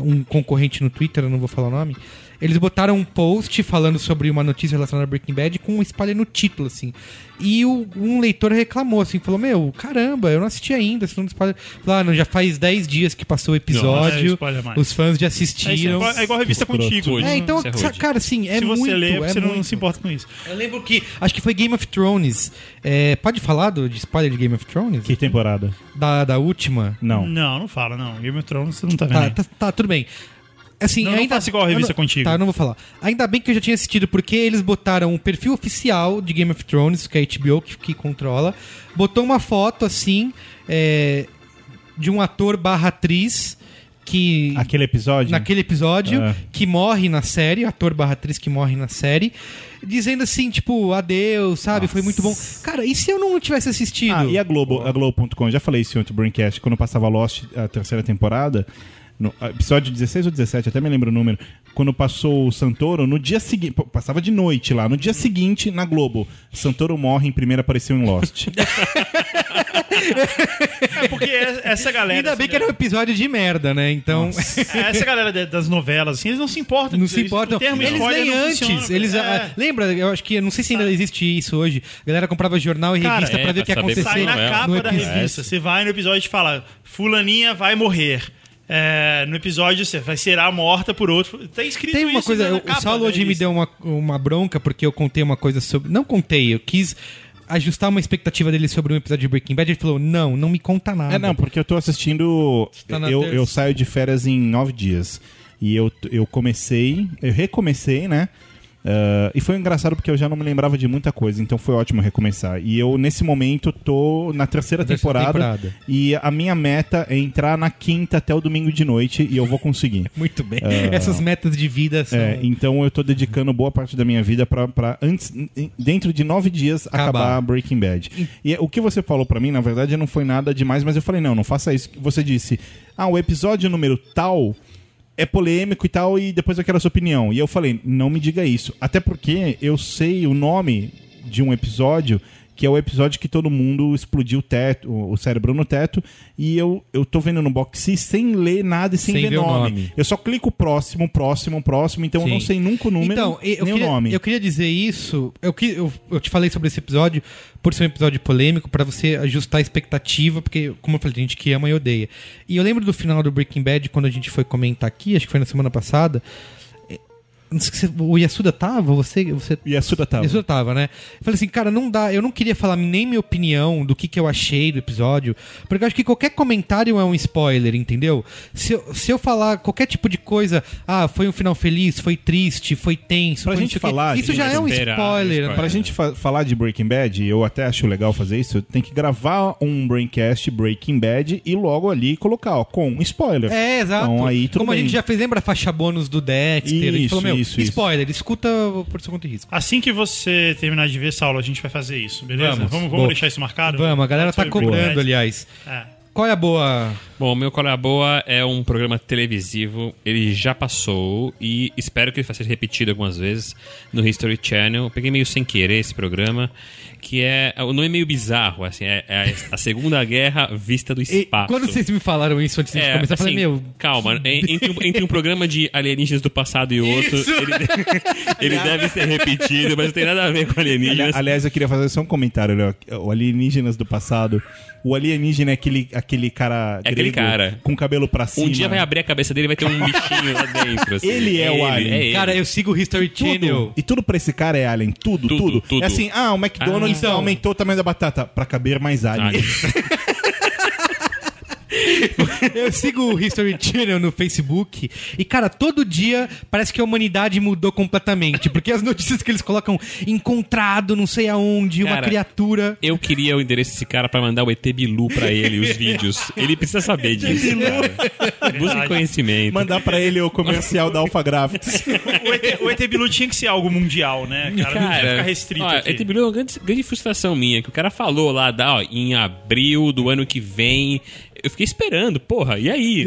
um concorrente no Twitter, eu não vou falar o nome. Eles botaram um post falando sobre uma notícia relacionada a Breaking Bad com um spoiler no título, assim. E o- um leitor reclamou, assim, falou: Meu, caramba, eu não assisti ainda, esse não spoiler. Falou, ah, não, já faz 10 dias que passou o é, episódio, mais. os fãs já É, isso é, assistiram. igual, é igual a revista contigo. É, então, Isso é rude. cara, assim, é Se você muito, lê, é você não muito. se importa com isso. Eu lembro que, acho que foi Game of Thrones. É, pode falar do, de spoiler de Game of Thrones? Que temporada? Da, da última? Não. Não, não fala, não. Game of Thrones você não tá vendo. Tá, tá, tá, tudo bem. Assim, Não, não ainda, faça igual a revista eu não- contigo. Tá, eu não vou falar. Ainda bem que eu já tinha assistido, porque eles botaram o perfil oficial de Game of Thrones, que é a HBO que, que controla, botou uma foto assim é, de um ator barra atriz que. Aquele episódio? Naquele episódio, Ah. que morre na série, ator barra atriz que morre na série, dizendo assim, tipo, adeus, sabe? Foi muito bom. Cara, e se eu não tivesse assistido? Ah, e a Globo, a Globo.com, já falei isso em outro Braincast, quando passava Lost, a terceira temporada, no episódio 16 ou 17, até me lembro o número, quando passou o Santoro, no dia seguinte, passava de noite lá, no dia seguinte, na Globo, Santoro morre em primeira apareceu em Lost. (laughs) É porque é- essa galera. Ainda bem assim, que era um episódio de merda, né? Então. Essa galera das novelas, assim, eles não se importam. Não com se importam. O termo Eles nem não antes. funciona, eles, é. ah, lembra? Eu acho que não sei se ainda existe isso hoje. A galera comprava jornal e Cara, revista é, pra ver o que saber acontecer Sai na capa da revista. Você vai no episódio e fala: Fulaninha vai morrer. É, no episódio você vai será morta por outro. Tá escrito Tem uma isso coisa, capa o Saulo hoje me deu uma, uma bronca porque eu contei uma coisa sobre. Não contei, eu quis ajustar uma expectativa dele sobre um episódio de Breaking Bad. Ele falou: Não, não me conta nada. É, não, porque eu tô assistindo. tá eu, eu saio de férias em nove dias. E eu, eu comecei, eu recomecei, né? Ah, e foi engraçado porque eu já não me lembrava de muita coisa, então foi ótimo recomeçar. E eu, nesse momento, tô na terceira, temporada, temporada. E a minha meta é entrar na quinta até o domingo de noite e eu vou conseguir. (laughs) Muito bem. Essas metas de vida são. É, então eu tô dedicando boa parte da minha vida pra, pra antes, dentro de nove dias, Acabar. acabar, Breaking Bad. E o que você falou pra mim, na verdade, não foi nada demais, mas eu falei, não, não faça isso. Você disse, ah, o episódio número tal é polêmico e tal, e depois eu quero a sua opinião. E eu falei, não me diga isso. Até porque eu sei o nome de um episódio que é o episódio que todo mundo explodiu o teto, o cérebro no teto, e eu, eu tô vendo no box sem ler nada e sem, Sem ver, ver nome. nome. Eu só clico próximo, próximo, próximo, então eu não Sim. sei nunca o número Então, eu, nem queria, o nome. eu queria dizer isso. Eu, que- eu, eu te falei sobre esse episódio por ser um episódio polêmico, pra você ajustar a expectativa, porque, como eu falei, tem gente que ama e odeia. E eu lembro do final do Breaking Bad, quando a gente foi comentar aqui, acho que foi na semana passada. O Yasuda tava, você. você E a Suda tava. Yasuda tava, né? Eu falei assim, cara, não dá. Eu não queria falar nem minha opinião do que, que eu achei do episódio, porque eu acho que qualquer comentário é um spoiler, entendeu? Se eu, se eu falar qualquer tipo de coisa, ah, foi um final feliz, foi triste, foi tenso, Pra foi gente falar, isso gente, já é um esperar, spoiler. spoiler. né? Pra gente fa- falar de Breaking Bad, eu até acho legal fazer isso, tem que gravar um Braincast Breaking Bad e logo ali colocar, ó, com spoiler. É, exato. Então aí tudo Como bem. a gente já fez, lembra a faixa bônus do Dexter? a gente Isso, falou, meu, isso, isso. spoiler, escuta por seu conta e risco. Assim que você terminar de ver, Saulo, a gente vai fazer isso, beleza? Vamos. Vamos, vamos, deixar isso marcado? Vamos, a galera tá cobrando, aliás. É. Qual é a boa. Bom, o meu Qual é a Boa é um programa televisivo, ele já passou e espero que ele faça ser repetido algumas vezes no History Channel. Eu peguei meio sem querer esse programa, que é. O nome é meio bizarro, assim, é, é a Segunda Guerra vista do E espaço. quando vocês me falaram isso antes de É, começar, eu falei, assim, meu. calma, en- entre, um- entre um programa de alienígenas do passado e outro, Isso! ele, (laughs) ele deve ser repetido, mas não tem nada a ver com Ali- alienígenas. Aliás, eu queria fazer só um comentário, Léo. O Alienígenas do passado. O alienígena é aquele, aquele cara. É aquele cara. Com cabelo pra cima. Um dia vai abrir a cabeça dele e vai ter um (laughs) bichinho lá dentro. assim. Ele é o alien. É ele. Cara, eu sigo o History Channel. Tudo. E tudo pra esse cara é alien. Tudo, Tudo, tudo. tudo. É assim, ah, o McDonald's Ah, então. aumentou o tamanho da batata pra caber mais alien. Alien. (laughs) Eu sigo o History Channel no Facebook e, cara, todo dia parece que a humanidade mudou completamente. Porque as notícias que eles colocam encontrado não sei aonde, uma Cara, criatura. Eu queria o endereço desse cara pra mandar o ET Bilu pra ele, os vídeos. Ele precisa saber disso, cara. Busque conhecimento. Mandar pra ele o comercial da Alpha Graphics. O ET, o ET Bilu tinha que ser algo mundial, né, cara? não podia ficar restrito ó, aqui. ET Bilu é uma grande, grande frustração minha, que o cara falou lá, da, ó, em abril do ano que vem. Eu fiquei esperando, porra, e aí?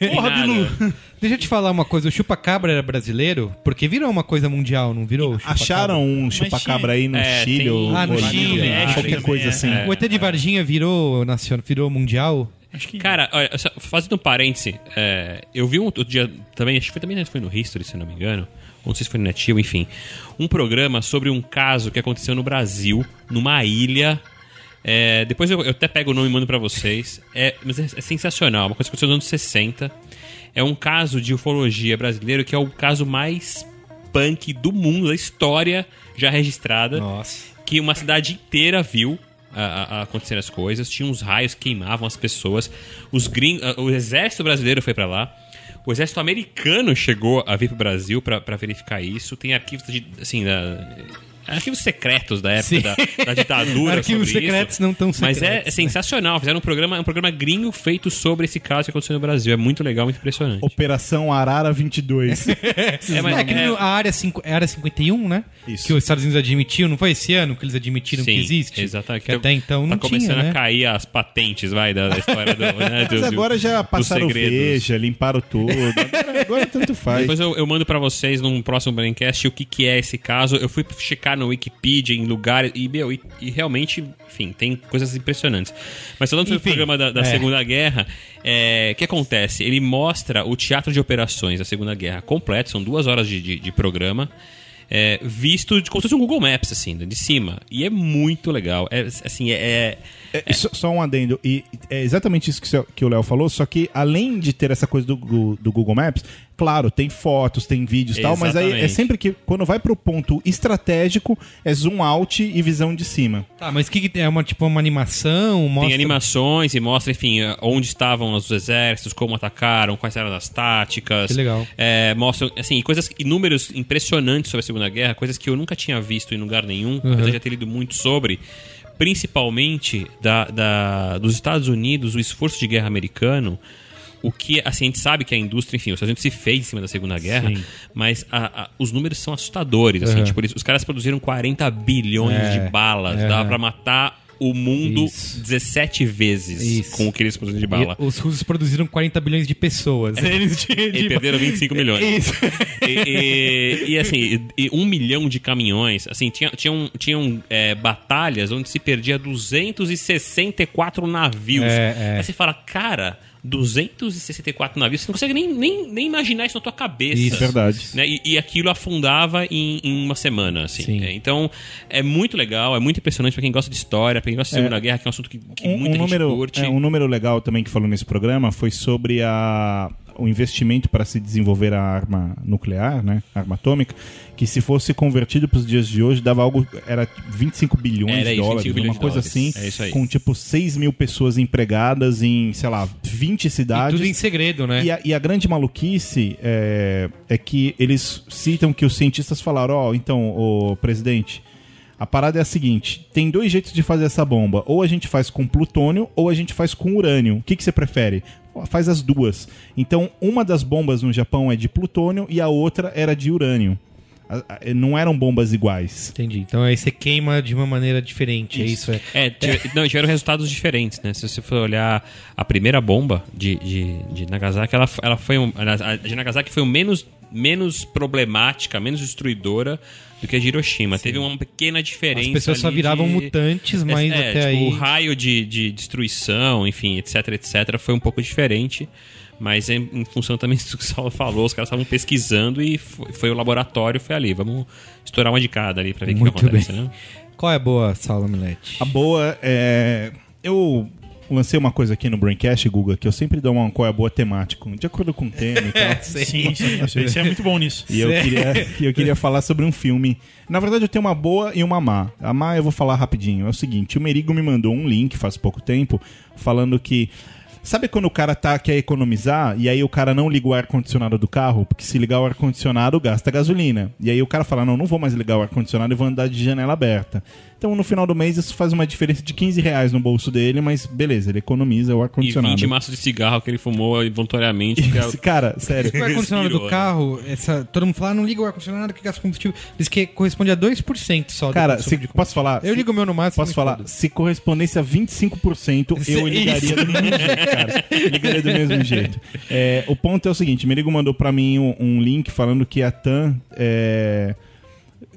E Porra. Bilu. Deixa eu te falar uma coisa, o chupa-cabra era brasileiro? Porque virou uma coisa mundial, não virou? o chupa-cabra? Acharam um chupacabra aí no É, Chile tem- ou Ah, no Chile, qualquer também, coisa é. assim. É. O ET de Varginha virou nacional, virou mundial? Acho que... Cara, olha, só fazendo um parêntese, é, eu vi um outro dia também, acho que foi também foi no History, se não me engano, ou não sei se foi no Netil, enfim, um programa sobre um caso que aconteceu no Brasil, numa ilha. É, depois eu, eu até pego o nome e mando pra vocês. É, mas é, é sensacional, uma coisa que aconteceu nos anos 60. É um caso de ufologia brasileiro que é o caso mais punk do mundo, da história já registrada Nossa. que uma cidade inteira viu a, a- acontecer as coisas. Tinha uns raios que queimavam as pessoas. Os gring... ah, O exército brasileiro foi pra lá. O exército americano chegou a vir pro Brasil pra verificar isso. Tem arquivos de, assim, da... Arquivos secretos da época da, da ditadura. Arquivos sobre secretos isso. não tão Mas é, secretos, né? sensacional. Fizeram um programa, um programa gringo feito sobre esse caso que aconteceu no Brasil. É muito legal, muito impressionante. Operação Arara 22. (laughs) É, mas- é, que é- a área, cinco, é a área 51, né? Isso. Que os Estados Unidos admitiu, não foi esse ano que eles admitiram que Sim, existe? Exatamente. Que até então não tá começando tinha, né? a cair as patentes, vai, da, da história do. Né, do- Mas agora já passaram veja, limparam tudo. Agora, agora tanto faz. Depois eu, eu mando pra vocês num próximo Braincast o que, que é esse caso. Eu fui checar no Wikipedia, em lugares, e, meu, e, e realmente, enfim, tem coisas impressionantes. Mas falando sobre o Enfim, programa da, da é. Segunda Guerra, é, o que acontece? Ele mostra o teatro de operações da Segunda Guerra completo, são duas horas de, de, de programa. é, visto de, como se fosse um Google Maps, assim, de cima. E é muito legal. É, assim, é- é, É, só, só um adendo. E é exatamente isso que, o- Léo falou, só que além de ter essa coisa do, do Google Maps, claro, tem fotos, tem vídeos e tal, mas aí é sempre que quando vai pro ponto estratégico, é zoom out e visão de cima. Tá, mas o que, que tem? É uma, tipo, uma animação? Mostra... Tem animações e mostra, enfim, onde estavam os exércitos, como atacaram, quais eram as táticas. Que legal. É, mostram, assim, coisas e números impressionantes sobre a Segunda Guerra, coisas que eu nunca tinha visto em lugar nenhum, Uhum. apesar de já ter lido muito sobre. Principalmente da, da- dos Estados Unidos, o esforço de guerra americano. O que, assim, a gente sabe que a indústria, enfim, os Estados Unidos se fez em cima da Segunda Guerra, Sim. mas a- a- os números são assustadores, assim, Uhum. tipo, eles- os caras produziram 40 bilhões É, de balas, é. dava pra matar o mundo Isso. 17 vezes Isso. com o que eles produziram de bala. E os russos produziram 40 bilhões de pessoas. (laughs) Eles de, E de- perderam 25 milhões. Isso. (laughs) E, e- e, assim, e, e um milhão de caminhões. Assim, tinha, tinham, tinham é, batalhas onde se perdia 264 navios. É, é. Aí você fala, cara, 264 navios, você não consegue nem, nem, nem imaginar isso na tua cabeça. Isso. Verdade. Né? E, e aquilo afundava em, em uma semana, assim. Sim. É, então, é muito legal, é muito impressionante pra quem gosta de história, pra quem gosta de Segunda Guerra, que é um assunto que, que Um, muita um gente número, curte. é, um número legal também que falou nesse programa foi sobre a, o investimento para se desenvolver a arma nuclear, né, a arma atômica, que se fosse convertido para os dias de hoje dava algo era 25 bilhões Era de isso, dólares, 25 bilhões uma de coisa dólares. assim, É com tipo 6 mil pessoas empregadas em, sei lá, 20 E cidades. tudo em segredo, né? E a, e a grande maluquice é, é que eles citam que os cientistas falaram: Ó, então, o presidente, a parada é a seguinte: tem dois jeitos de fazer essa bomba. Ou a gente faz com plutônio, ou a gente faz com urânio. O que, que você prefere? Faz as duas. Então, uma das bombas no Japão é de plutônio e a outra era de urânio. Não eram bombas iguais. Entendi. Então aí você queima de uma maneira diferente. É isso. É. É, tive- não, tiveram resultados diferentes, né? Se você for olhar a primeira bomba de, de, de Nagasaki, ela, ela foi um, a de Nagasaki foi o menos, menos problemática, menos destruidora do que a de Hiroshima. Teve uma pequena diferença. As pessoas só viravam de- mutantes, mas é, até tipo, aí. O raio de, de destruição, enfim, etc, etc, foi um pouco diferente. Mas em, em função também do que o Saulo falou, os caras estavam pesquisando e foi, foi o laboratório, foi ali. Vamos estourar uma de cada ali pra ver o que acontece, bem. né? Qual é a boa, Saulo Milete? A boa é. Eu lancei uma coisa aqui no Braincast, Guga, que eu sempre dou uma qual é a boa temática, de acordo com o tema e tal. (laughs) Sim, sim. (laughs) Você é muito bom nisso. E eu queria, e eu queria falar sobre um filme. Na verdade, eu tenho uma boa e uma má. A má eu vou falar rapidinho. É o seguinte: o Merigo me mandou um link faz pouco tempo falando que. Sabe quando o cara tá, quer economizar e aí o cara não liga o ar-condicionado do carro? Porque se ligar o ar-condicionado gasta gasolina. E aí o cara fala: não, não vou mais ligar o ar-condicionado e vou andar de janela aberta. Então no final do mês isso faz uma diferença de 15 reais no bolso dele, mas beleza, ele economiza o E ar-condicionado. 20 maços de cigarro que ele fumou voluntariamente. porque Esse cara, sério. (laughs) O ar-condicionado do né? carro, essa, todo mundo fala, ah, não liga o ar-condicionado que gasta combustível. Diz que corresponde a 2% só Cara, se, posso falar? Eu ligo o meu no máximo. Posso e falar? Se correspondesse a 25%, eu Isso. ligaria do mesmo (laughs) jeito, cara. Ligaria do mesmo jeito. É, o ponto é o seguinte: Merigo mandou pra mim um, um link falando que a TAM é,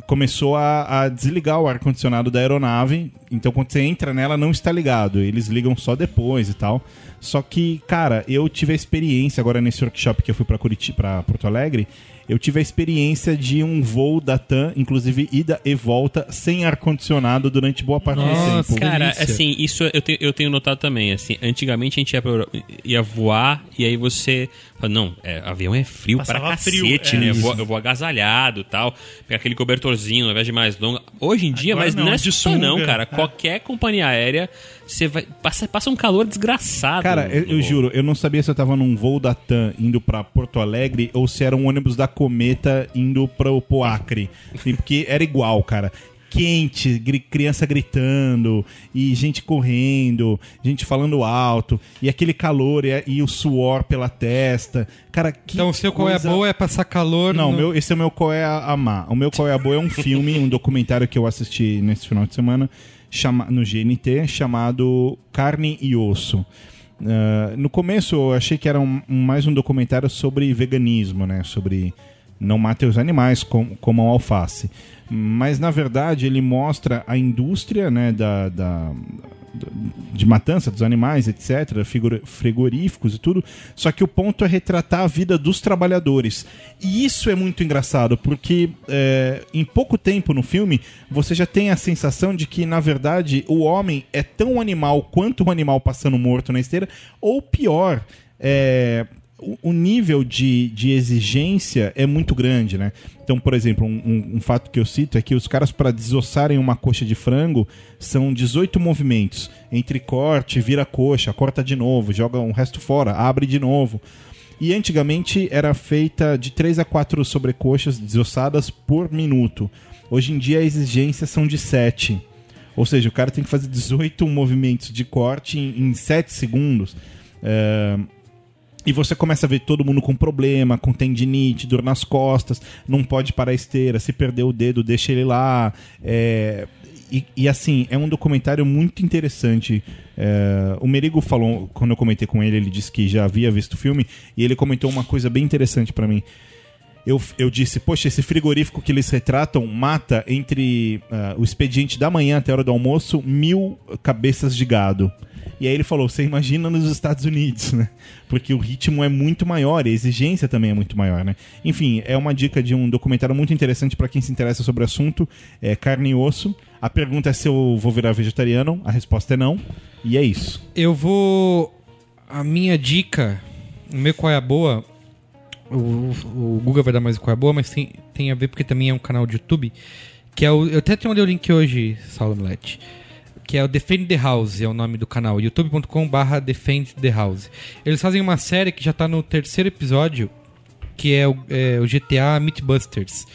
começou a, a desligar o ar-condicionado da aeronave. Então, quando você entra nela, não está ligado. Eles ligam só depois e tal. Só que, cara, eu tive a experiência agora nesse workshop que eu fui pra Curitiba, pra Porto Alegre. Eu tive a experiência de um voo da TAM, inclusive ida e volta, sem ar-condicionado durante boa parte Nossa, do tempo. Cara, delícia. assim, isso eu tenho, eu tenho notado também. Assim, antigamente a gente ia, pra- ia voar e aí você. fala, Não, é, avião é frio Passava pra frio, cacete, é. né? Eu vou, eu vou agasalhado e tal. Pegar aquele cobertorzinho, ao invés de mais longa. Hoje em dia, Agora mas não, não, é de só não, cara. é. Qualquer companhia aérea, você vai. Passa, passa um calor desgraçado. Cara, eu, eu juro, eu não sabia se eu tava num voo da TAM indo pra Porto Alegre ou se era um ônibus da Cometa indo pro, pro Acre. Assim, porque era igual, cara. Quente, gri- criança gritando, e gente correndo, gente falando alto, e aquele calor e, e o suor pela testa. Cara, que Então o seu qual é a coisa- boa é passar calor. Não, no... meu, esse é o meu qual é a, a má. O meu qual é a boa é um filme, um documentário que eu assisti nesse final de semana chama, no GNT chamado Carne e Osso. Ah, no começo eu achei que era um- mais um documentário sobre veganismo, né? Sobre não matem os animais, com, comam alface. Mas na verdade ele mostra a indústria né, da, da- de matança dos animais, etc., frigoríficos e tudo. Só que o ponto é retratar a vida dos trabalhadores. E isso é muito engraçado, porque é, em pouco tempo no filme você já tem a sensação de que, na verdade, o homem é tão animal quanto o animal passando morto na esteira, ou pior. É, o- nível de, de exigência é muito grande, né? Então, por exemplo, um, um- um fato que eu cito é que os caras, para desossarem uma coxa de frango, são 18 movimentos. Entre corte, vira coxa, corta de novo, joga o resto fora, abre de novo. E antigamente era feita de 3 a 4 sobrecoxas desossadas por minuto. Hoje em dia a exigência são de 7. Ou seja, o cara tem que fazer 18 movimentos de corte em, em 7 segundos. É, e você começa a ver todo mundo com problema, com tendinite, dor nas costas, não pode parar a esteira, se perder o dedo, deixa ele lá. É, e, e, assim, é um documentário muito interessante. É, o Merigo falou, quando eu comentei com ele, ele disse que já havia visto o filme, e ele comentou uma coisa bem interessante pra mim. Eu, eu disse, poxa, esse frigorífico que eles retratam mata entre ah, o expediente da manhã até a hora do almoço mil cabeças de gado. E aí ele falou, você imagina nos Estados Unidos, né? Porque o ritmo é muito maior a exigência também é muito maior, né? Enfim, é uma dica de um documentário muito interessante para quem se interessa sobre o assunto. É carne e osso. A pergunta é se eu vou virar vegetariano. A resposta é não. E é isso. Eu vou. A minha dica O meu qual é a boa. O, o Google vai dar mais qual é a boa, mas tem, tem a ver porque também é um canal de YouTube. Que é o. Eu até te mandei o link hoje, Saulo Milete. Que é o Defend the House, é o nome do canal. youtube.com/barra Defend the House. Eles fazem uma série que já tá no terceiro episódio, que é o, é o GTA Mythbusters.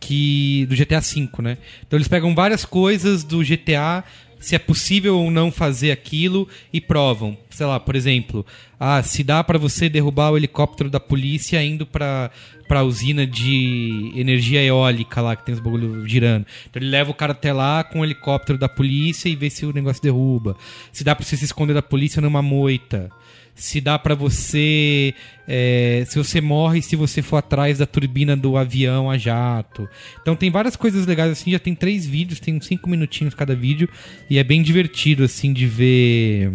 Que, do GTA V, né? Então eles pegam várias coisas do GTA se é possível ou não fazer aquilo e provam. Sei lá, por exemplo, ah, se dá pra você derrubar o helicóptero da polícia indo pra, pra usina de energia eólica lá, que tem os bagulho girando. Então ele leva o cara até lá com o helicóptero da polícia e vê se o negócio derruba. Se dá pra você se esconder da polícia numa moita. Se dá pra você. é, se você morre se você for atrás da turbina do avião a jato. Então tem várias coisas legais assim. Já tem três vídeos, tem cinco minutinhos cada vídeo. E é bem divertido assim de ver.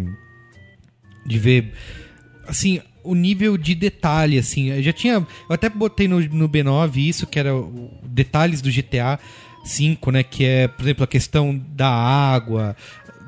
De ver. Assim, o nível de detalhe, assim. Eu já tinha. Eu até botei no, no B9 isso, que era o, detalhes do GTA 5, né? Que é, por exemplo, a questão da água,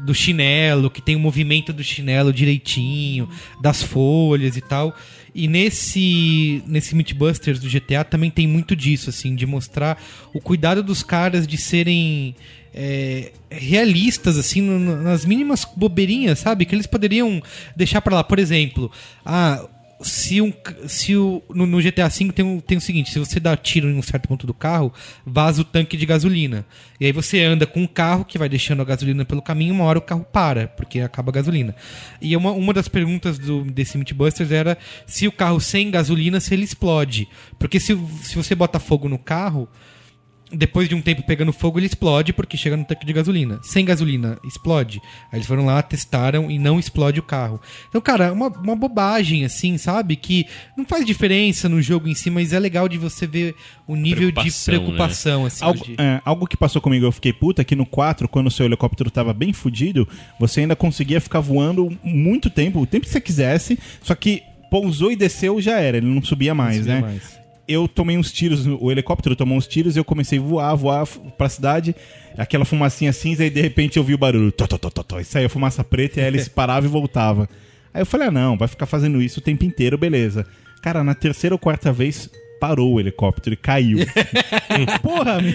do chinelo, que tem o movimento do chinelo direitinho, das folhas e tal. E nesse nesse Mythbusters do GTA também tem muito disso, assim, de mostrar o cuidado dos caras de serem é, realistas, assim, no- nas mínimas bobeirinhas, sabe? Que eles poderiam deixar pra lá. Por exemplo, ah, se, um, se o, no, no GTA V tem, o- tem o seguinte: se você dá tiro em um certo ponto do carro, vaza o tanque de gasolina. E aí você anda com um carro que vai deixando a gasolina pelo caminho, uma hora o carro para, porque acaba a gasolina. E uma, uma das perguntas do, desse Mythbusters era se o carro sem gasolina, se ele explode. Porque se, se você bota fogo no carro, depois de um tempo pegando fogo, ele explode porque chega no tanque de gasolina. Sem gasolina, explode. Aí eles foram lá, testaram e não explode o carro. Então, cara, uma, uma bobagem, assim, sabe? Que não faz diferença no jogo em si, mas é legal de você ver o nível de Preocupação, preocupação, assim. Algo, de- é, algo que passou comigo, eu fiquei puta, que no 4, quando o seu helicóptero tava bem fudido, você ainda conseguia ficar voando muito tempo, o tempo que você quisesse, só que pousou e desceu já era, ele não subia mais, subia né? mais. Eu tomei uns tiros, o helicóptero tomou uns tiros e eu comecei a voar, voar pra cidade, aquela fumacinha cinza e de repente eu vi o barulho, tó, tó, tó, tó, tó, e saía fumaça preta e aí ele se (laughs) parava e voltava. Aí eu falei, ah não, vai ficar fazendo isso o tempo inteiro, beleza. Cara, na terceira ou quarta vez parou o helicóptero e caiu. (laughs) Porra, meu.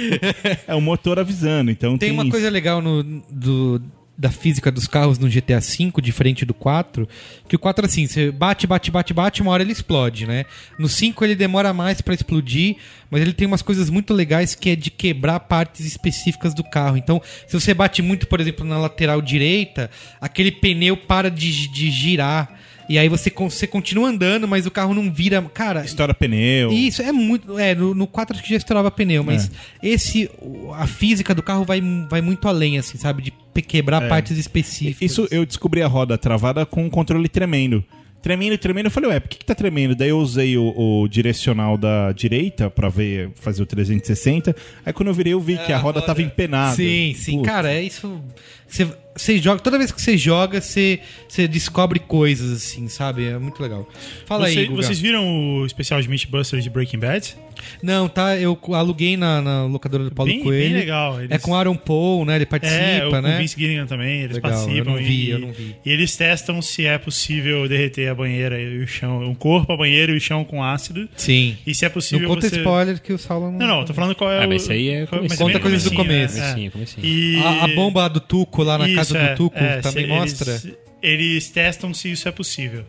é o motor avisando, então Tem tem, uma isso. coisa legal no, do- da física dos carros no GTA V, diferente do 4, que o 4 assim, você bate, bate, bate, bate, uma hora ele explode, né? No 5 ele demora mais pra explodir, mas ele tem umas coisas muito legais que é de quebrar partes específicas do carro. Então, se você bate muito, por exemplo, na lateral direita, aquele pneu para de, de girar. E aí você, você continua andando, mas o carro não vira. Cara, Estoura pneu. isso é muito. É, no, no 4 acho que já estourava pneu, mas esse. o- A física do carro vai, vai muito além, assim, sabe? De quebrar partes específicas. Isso eu descobri a roda travada com o controle tremendo. Tremendo, tremendo. Eu falei, ué, por que, que tá tremendo? Daí eu usei o, o direcional da direita pra ver, fazer o 360. Aí quando eu virei, eu vi que a roda tava empenada. Sim, sim. Cara, é isso. Você, você joga. Toda vez que você joga, você, você descobre coisas, assim, sabe? É muito legal. Fala Você- aí, Guga. vocês viram o especial de Mythbusters de Breaking Bad? Não, tá. Eu aluguei na, na locadora do Paulo Bem- Coelho. bem legal, eles- É com Aaron Paul, né? Ele participa, é, o, né? o Vince Gilligan também, eles Legal, participam. eu não vi, e, eu não vi. e eles testam se é possível derreter a banheira e o chão, o corpo, a banheira e o chão com ácido. Sim. E se é Não possível conta você... spoiler que o Saulo não. Não, não, tô falando qual é Ah, o... mas isso aí é mas comecinho. Conta bem coisas do comecinho, começo. é. Comecinho, comecinho. E... A, a bomba do Tuco lá na Isso, casa é, do Tuco é, também se- mostra. Eles, eles testam se isso é possível.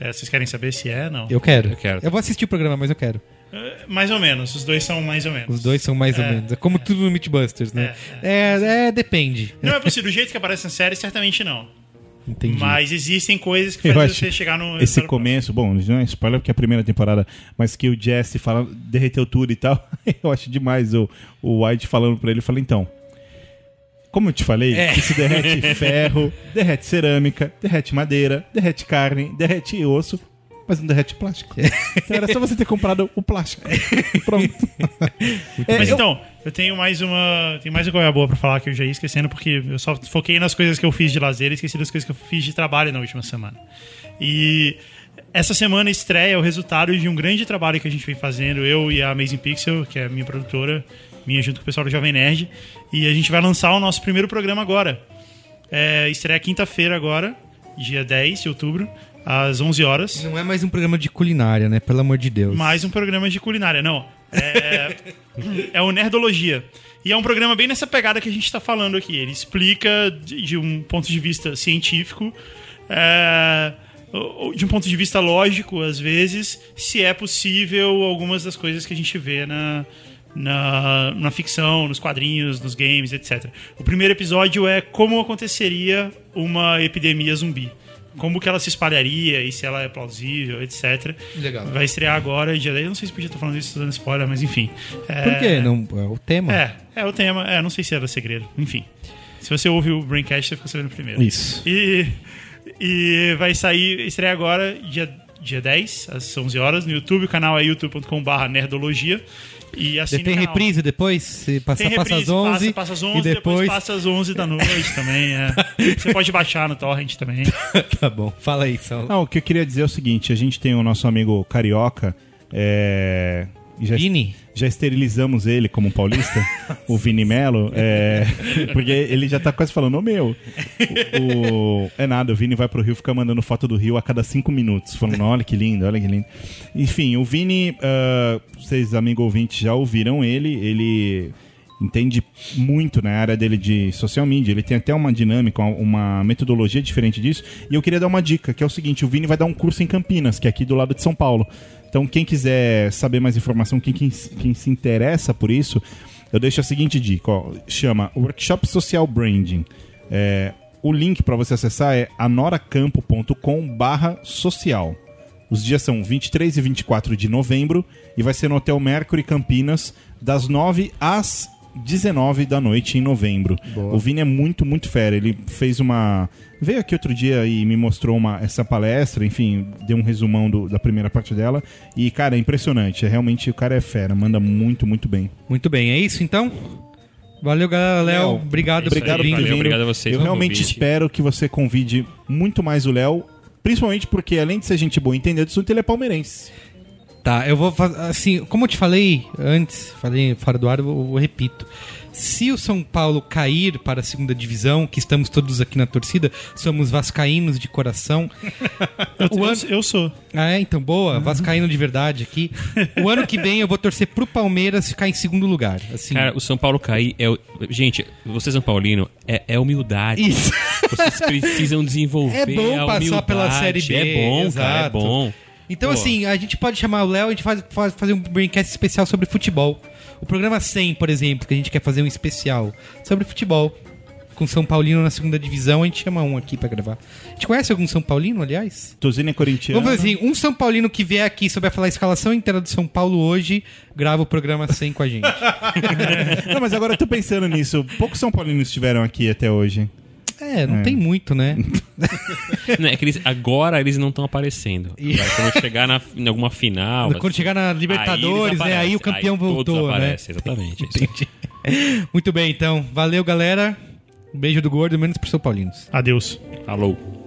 É, vocês querem saber se é, não? Eu quero. Eu quero. Eu vou assistir o programa, mas eu quero. É, Mais ou menos, os dois são mais ou menos. Os dois são mais ou É. menos. É como tudo no Mythbusters, né? É, é, depende. Não é possível, do jeito que aparece na série, certamente não. Entendi. Mas existem coisas que Eu fazem você chegar no. Esse começo, bom, não é spoiler porque é a primeira temporada, mas que o Jesse fala, derreteu tudo e tal. (laughs) Eu acho demais o, o White falando pra ele. Fala, então. Como eu te falei, É. isso derrete (laughs) ferro, derrete cerâmica, derrete madeira, derrete carne, derrete osso, mas não derrete plástico. Então era só você ter comprado o plástico. (laughs) Pronto. É, Mas eu- então, eu tenho mais uma. Tem mais uma coisa boa pra falar que eu já ia esquecendo, porque eu só foquei nas coisas que eu fiz de lazer e esqueci das coisas que eu fiz de trabalho na última semana. E essa semana estreia o resultado de um grande trabalho que a gente vem fazendo, eu e a Amazing Pixel, que é a minha produtora, minha junto com o pessoal do Jovem Nerd. E a gente vai lançar o nosso primeiro programa agora. É, estreia quinta-feira agora, dia 10 de outubro. Às 11 horas. Não é mais um programa de culinária, né? Pelo amor de Deus. Mais um programa de culinária, não. É, (laughs) é o Nerdologia. E é um programa bem nessa pegada que a gente está falando aqui. Ele explica de, de um ponto de vista científico, é, de um ponto de vista lógico, às vezes, se é possível algumas das coisas que a gente vê na, na, na ficção, nos quadrinhos, nos games, etc. O primeiro episódio é como aconteceria uma epidemia zumbi. Como que ela se espalharia e se ela é plausível, etc. Legal. Vai estrear agora, dia 10. Eu não sei se podia estar falando isso dando spoiler, mas enfim. É, Por quê? Não, é o tema? É, é o tema. É, não sei se era segredo. Enfim. Se você ouve o Braincast, você fica sabendo primeiro. Isso. E, e vai sair, estreia agora, dia, dia 10, às 11 horas, no YouTube. O canal é youtube.com.br nerdologia. E assim Tem reprise depois? Se passa reprise, às 11, passa, passa às 11 e depois... passa às 11 da noite também. é. (laughs) Você pode baixar no torrent também. (laughs) tá bom, fala aí, Saulo. Não, o que eu queria dizer é o seguinte: a gente tem o nosso amigo carioca. É... Já, Vini? já esterilizamos ele como paulista, (laughs) o Vini Melo, é, porque ele já tá quase falando, ô meu. O, o- é nada, o Vini vai pro Rio ficar mandando foto do Rio a cada cinco minutos, falando, olha que lindo, olha que lindo. Enfim, o Vini, ah, vocês, amigo ouvintes, já ouviram ele, ele entende muito na área dele de social media. Ele tem até uma dinâmica, uma metodologia diferente disso. E eu queria dar uma dica, que é o seguinte: o Vini vai dar um curso em Campinas, que é aqui do lado de São Paulo. Então, quem quiser saber mais informação, quem, quem, quem se interessa por isso, eu deixo a seguinte dica: ó, chama Workshop Social Branding. É, o link para você acessar é anoracampo.com/social. Os dias são 23 e 24 de novembro e vai ser no Hotel Mercury Campinas, das 9 às 19 da noite em novembro. O Vini é muito, muito fera. Ele fez uma. Veio aqui outro dia e me mostrou uma, essa palestra, enfim, deu um resumão do- da primeira parte dela. E, cara, é impressionante. É, realmente o cara é fera, manda muito, muito bem. Muito bem, é isso então? Valeu, galera. Léo, obrigado por Obrigado ter aí, vindo. por valeu, obrigado a vocês Eu realmente convite. espero que você convide muito mais o Léo. Principalmente porque, além de ser gente boa e entender do assunto, ele é palmeirense. Tá, eu vou fazer. Assim, como eu te falei antes, falei fora do ar, eu, eu repito. Se o São Paulo cair para a segunda divisão, que estamos todos aqui na torcida, somos vascaínos de coração. (laughs) Eu, eu- ano- eu sou. Ah, é? Então, boa. Vascaíno de verdade aqui. O ano que vem eu vou torcer pro Palmeiras ficar em segundo lugar. Assim. Cara, o São Paulo cair é. o- Gente, você São Paulino, é, é humildade. Isso. Vocês precisam desenvolver (laughs) É bom a passar humildade. pela Série B, É bom, cara, é exato. bom. Então, Pô. assim, a gente pode chamar o Léo e a gente faz, faz- fazer um braincast especial sobre futebol. O programa 100, por exemplo, que a gente quer fazer um especial sobre futebol. Com São Paulino na segunda divisão, a gente chama um aqui pra gravar. A gente conhece algum São Paulino, aliás? Tozina é corintiano. Vamos fazer assim, um São Paulino que vier aqui souber falar a escalação inteira do São Paulo hoje, grava o programa 100 com a gente. (laughs) Não, mas agora eu tô pensando nisso. Poucos São Paulinos estiveram aqui até hoje. É, não tem muito, né? (laughs) Não, é que eles, agora eles não estão aparecendo. E- Quando chegar na, em alguma final. Quando chegar na aí Libertadores, eles né? Aí o campeão aí todos voltou, né? Exatamente. é aí. (laughs) Muito bem, então. Valeu, galera. Um beijo do gordo, menos pro São Paulinos. Adeus. Falou.